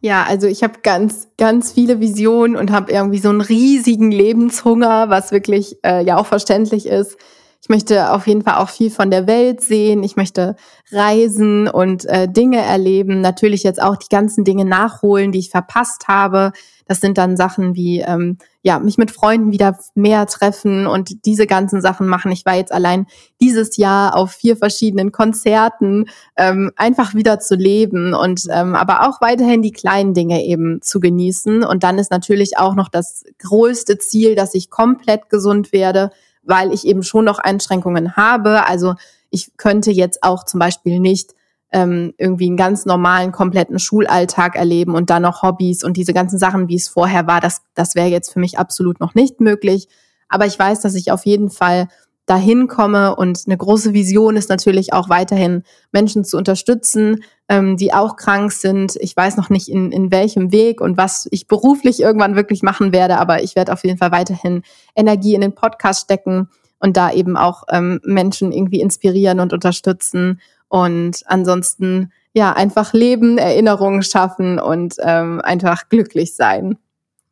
Ja, also ich habe ganz, ganz viele Visionen und habe irgendwie so einen riesigen Lebenshunger, was wirklich äh, ja auch verständlich ist. Ich möchte auf jeden Fall auch viel von der Welt sehen. Ich möchte reisen und äh, Dinge erleben. Natürlich jetzt auch die ganzen Dinge nachholen, die ich verpasst habe. Das sind dann Sachen wie ähm, ja mich mit Freunden wieder mehr treffen und diese ganzen Sachen machen. Ich war jetzt allein dieses Jahr auf vier verschiedenen Konzerten, ähm, einfach wieder zu leben und ähm, aber auch weiterhin die kleinen Dinge eben zu genießen. Und dann ist natürlich auch noch das größte Ziel, dass ich komplett gesund werde weil ich eben schon noch Einschränkungen habe. Also ich könnte jetzt auch zum Beispiel nicht ähm, irgendwie einen ganz normalen, kompletten Schulalltag erleben und dann noch Hobbys und diese ganzen Sachen, wie es vorher war. Das, das wäre jetzt für mich absolut noch nicht möglich. Aber ich weiß, dass ich auf jeden Fall dahin komme. Und eine große Vision ist natürlich auch weiterhin Menschen zu unterstützen, ähm, die auch krank sind. Ich weiß noch nicht in, in welchem Weg und was ich beruflich irgendwann wirklich machen werde, aber ich werde auf jeden Fall weiterhin Energie in den Podcast stecken und da eben auch ähm, Menschen irgendwie inspirieren und unterstützen. Und ansonsten ja einfach leben, Erinnerungen schaffen und ähm, einfach glücklich sein.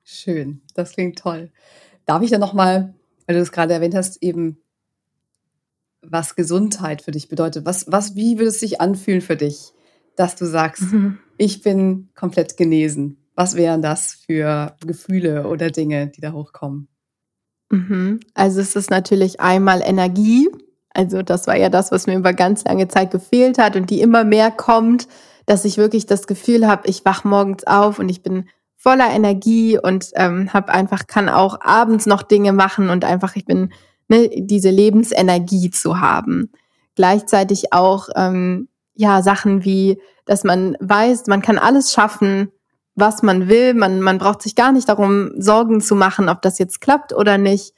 Schön, das klingt toll. Darf ich dann noch mal, weil du es gerade erwähnt hast, eben was Gesundheit für dich bedeutet. Was, was, wie würde es sich anfühlen für dich, dass du sagst, mhm. ich bin komplett genesen? Was wären das für Gefühle oder Dinge, die da hochkommen? Mhm. Also es ist natürlich einmal Energie. Also das war ja das, was mir über ganz lange Zeit gefehlt hat und die immer mehr kommt, dass ich wirklich das Gefühl habe, ich wach morgens auf und ich bin voller Energie und ähm, habe einfach kann auch abends noch Dinge machen und einfach ich bin ne, diese Lebensenergie zu haben. Gleichzeitig auch ähm, ja Sachen wie, dass man weiß, man kann alles schaffen, was man will. Man, man braucht sich gar nicht darum Sorgen zu machen, ob das jetzt klappt oder nicht.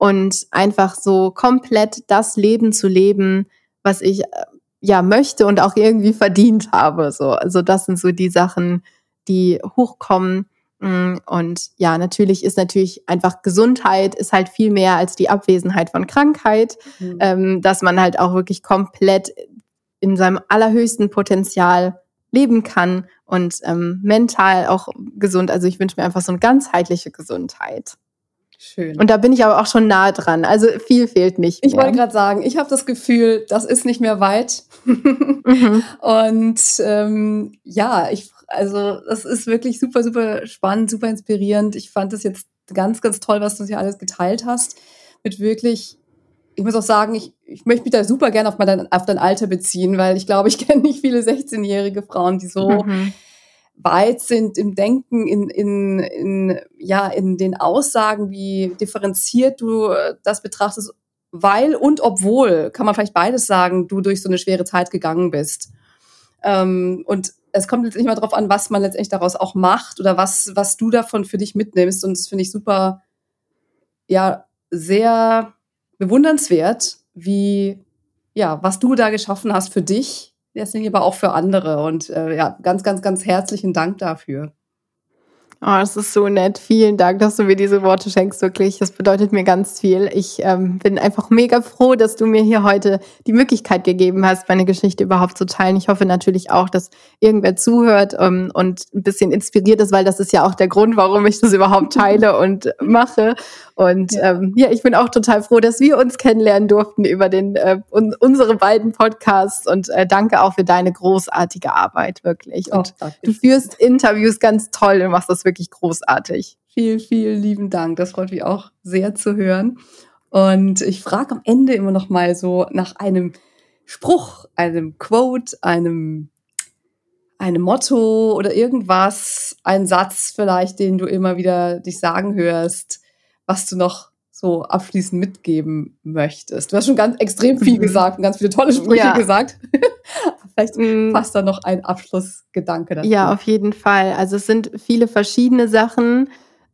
Und einfach so komplett das Leben zu leben, was ich äh, ja möchte und auch irgendwie verdient habe. So, also das sind so die Sachen, die hochkommen. Mm, und ja, natürlich ist natürlich einfach Gesundheit ist halt viel mehr als die Abwesenheit von Krankheit, mhm. ähm, dass man halt auch wirklich komplett in seinem allerhöchsten Potenzial leben kann und ähm, mental auch gesund. Also ich wünsche mir einfach so eine ganzheitliche Gesundheit. Schön. Und da bin ich aber auch schon nah dran. Also viel fehlt nicht. Mehr. Ich wollte gerade sagen, ich habe das Gefühl, das ist nicht mehr weit. mhm. Und ähm, ja, ich also das ist wirklich super, super spannend, super inspirierend. Ich fand es jetzt ganz, ganz toll, was du hier alles geteilt hast. Mit wirklich ich muss auch sagen, ich, ich möchte mich da super gerne auf, mein, auf dein Alter beziehen, weil ich glaube, ich kenne nicht viele 16-jährige Frauen, die so mhm. Weit sind im Denken, in, in, in, ja, in den Aussagen, wie differenziert du das betrachtest, weil und obwohl, kann man vielleicht beides sagen, du durch so eine schwere Zeit gegangen bist. Ähm, und es kommt letztendlich mal darauf an, was man letztendlich daraus auch macht oder was, was du davon für dich mitnimmst. Und das finde ich super, ja, sehr bewundernswert, wie, ja, was du da geschaffen hast für dich, letztendlich aber auch für andere. Und äh, ja, ganz, ganz, ganz herzlichen Dank dafür. Oh, das ist so nett. Vielen Dank, dass du mir diese Worte schenkst, wirklich. Das bedeutet mir ganz viel. Ich ähm, bin einfach mega froh, dass du mir hier heute die Möglichkeit gegeben hast, meine Geschichte überhaupt zu teilen. Ich hoffe natürlich auch, dass irgendwer zuhört ähm, und ein bisschen inspiriert ist, weil das ist ja auch der Grund, warum ich das überhaupt teile und mache. Und ja. Ähm, ja, ich bin auch total froh, dass wir uns kennenlernen durften über den äh, un unsere beiden Podcasts und äh, danke auch für deine großartige Arbeit, wirklich. Und oh, du führst Interviews ganz toll und machst das wirklich großartig. Vielen, vielen lieben Dank. Das freut mich auch sehr zu hören. Und ich frage am Ende immer noch mal so nach einem Spruch, einem Quote, einem einem Motto oder irgendwas, ein Satz vielleicht, den du immer wieder dich sagen hörst, was du noch so abschließend mitgeben möchtest. Du hast schon ganz extrem viel mhm. gesagt und ganz viele tolle Sprüche ja. gesagt. Vielleicht mhm. passt da noch ein Abschlussgedanke dazu. Ja, auf jeden Fall. Also es sind viele verschiedene Sachen.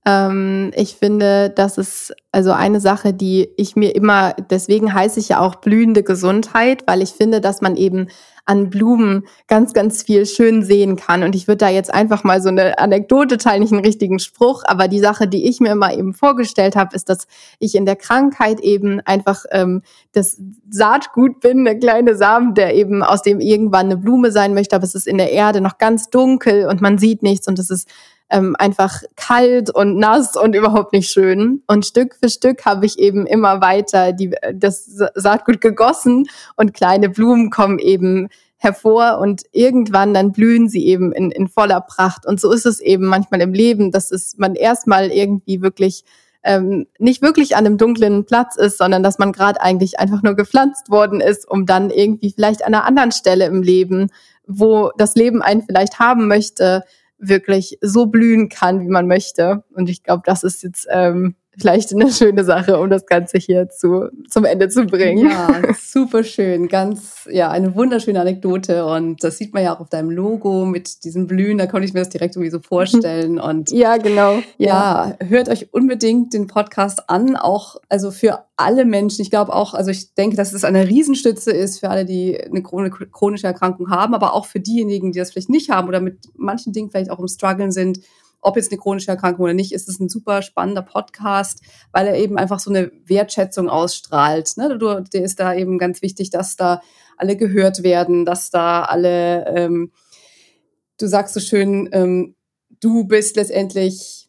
Ähm, ich finde, das ist also eine Sache, die ich mir immer, deswegen heiße ich ja auch blühende Gesundheit, weil ich finde, dass man eben an Blumen ganz, ganz viel schön sehen kann. Und ich würde da jetzt einfach mal so eine Anekdote teilen, nicht einen richtigen Spruch, aber die Sache, die ich mir immer eben vorgestellt habe, ist, dass ich in der Krankheit eben einfach ähm, das Saatgut bin, eine kleine Samen, der eben aus dem irgendwann eine Blume sein möchte, aber es ist in der Erde noch ganz dunkel und man sieht nichts und es ist ähm, einfach kalt und nass und überhaupt nicht schön. Und Stück für Stück habe ich eben immer weiter die, das Saatgut gegossen und kleine Blumen kommen eben hervor und irgendwann dann blühen sie eben in, in voller Pracht. Und so ist es eben manchmal im Leben, dass es man erstmal irgendwie wirklich ähm, nicht wirklich an einem dunklen Platz ist, sondern dass man gerade eigentlich einfach nur gepflanzt worden ist, um dann irgendwie vielleicht an einer anderen Stelle im Leben, wo das Leben einen vielleicht haben möchte, wirklich so blühen kann, wie man möchte. Und ich glaube, das ist jetzt ähm, vielleicht eine schöne Sache, um das Ganze hier zu, zum Ende zu bringen. Ja, super schön. Ganz, ja, eine wunderschöne Anekdote. Und das sieht man ja auch auf deinem Logo mit diesen Blühen. Da konnte ich mir das direkt irgendwie so vorstellen. Und ja, genau. Ja, ja, hört euch unbedingt den Podcast an. Auch, also für alle Menschen. Ich glaube auch, also ich denke, dass es eine Riesenstütze ist für alle, die eine chronische Erkrankung haben, aber auch für diejenigen, die das vielleicht nicht haben oder mit manchen Dingen vielleicht auch im Struggeln sind ob jetzt eine chronische Erkrankung oder nicht, ist es ein super spannender Podcast, weil er eben einfach so eine Wertschätzung ausstrahlt. Ne? Du, dir ist da eben ganz wichtig, dass da alle gehört werden, dass da alle, ähm, du sagst so schön, ähm, du bist letztendlich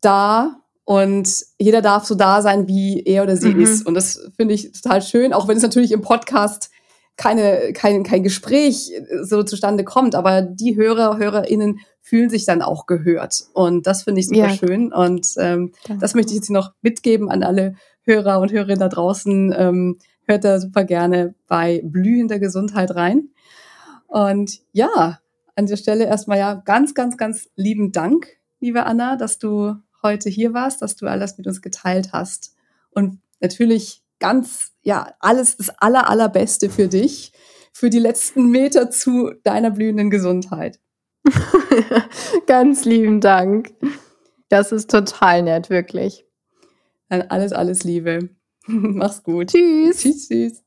da und jeder darf so da sein, wie er oder sie mhm. ist. Und das finde ich total schön, auch wenn es natürlich im Podcast keine, kein, kein Gespräch so zustande kommt, aber die Hörer, HörerInnen fühlen sich dann auch gehört. Und das finde ich super ja. schön. Und ähm, das möchte ich jetzt noch mitgeben an alle Hörer und Hörerinnen da draußen. Ähm, hört da super gerne bei blühender Gesundheit rein. Und ja, an der Stelle erstmal ja ganz, ganz, ganz lieben Dank, liebe Anna, dass du heute hier warst, dass du alles mit uns geteilt hast. Und natürlich ganz, ja, alles das aller, allerbeste für dich, für die letzten Meter zu deiner blühenden Gesundheit. Ganz lieben Dank. Das ist total nett, wirklich. Dann alles, alles Liebe. Mach's gut. Tschüss. Tschüss, tschüss.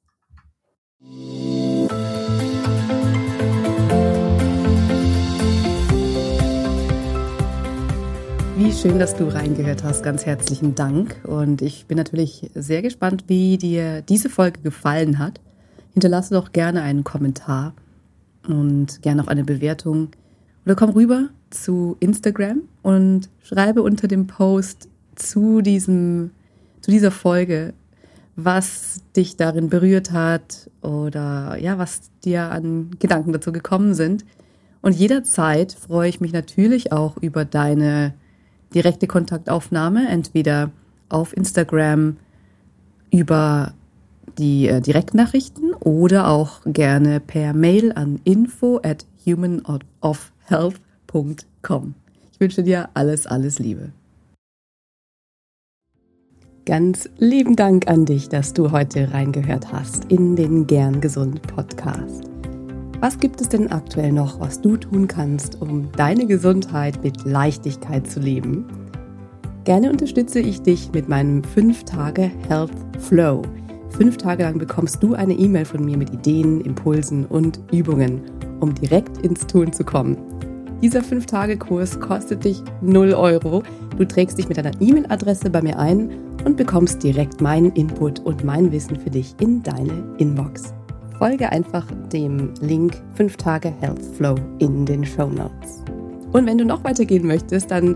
Wie schön, dass du reingehört hast. Ganz herzlichen Dank. Und ich bin natürlich sehr gespannt, wie dir diese Folge gefallen hat. Hinterlasse doch gerne einen Kommentar und gerne auch eine Bewertung oder komm rüber zu Instagram und schreibe unter dem Post zu diesem, zu dieser Folge, was dich darin berührt hat oder ja, was dir an Gedanken dazu gekommen sind. Und jederzeit freue ich mich natürlich auch über deine direkte Kontaktaufnahme, entweder auf Instagram, über die äh, Direktnachrichten oder auch gerne per Mail an info at humanofhealth.com. Ich wünsche dir alles, alles Liebe. Ganz lieben Dank an dich, dass du heute reingehört hast in den Gern Gesund Podcast. Was gibt es denn aktuell noch, was du tun kannst, um deine Gesundheit mit Leichtigkeit zu leben? Gerne unterstütze ich dich mit meinem 5-Tage Health Flow. Fünf Tage lang bekommst du eine E-Mail von mir mit Ideen, Impulsen und Übungen, um direkt ins Tun zu kommen. Dieser 5-Tage-Kurs kostet dich 0 Euro. Du trägst dich mit deiner E-Mail-Adresse bei mir ein und bekommst direkt meinen Input und mein Wissen für dich in deine Inbox folge einfach dem Link 5 Tage Health Flow in den Show Notes. Und wenn du noch weitergehen möchtest, dann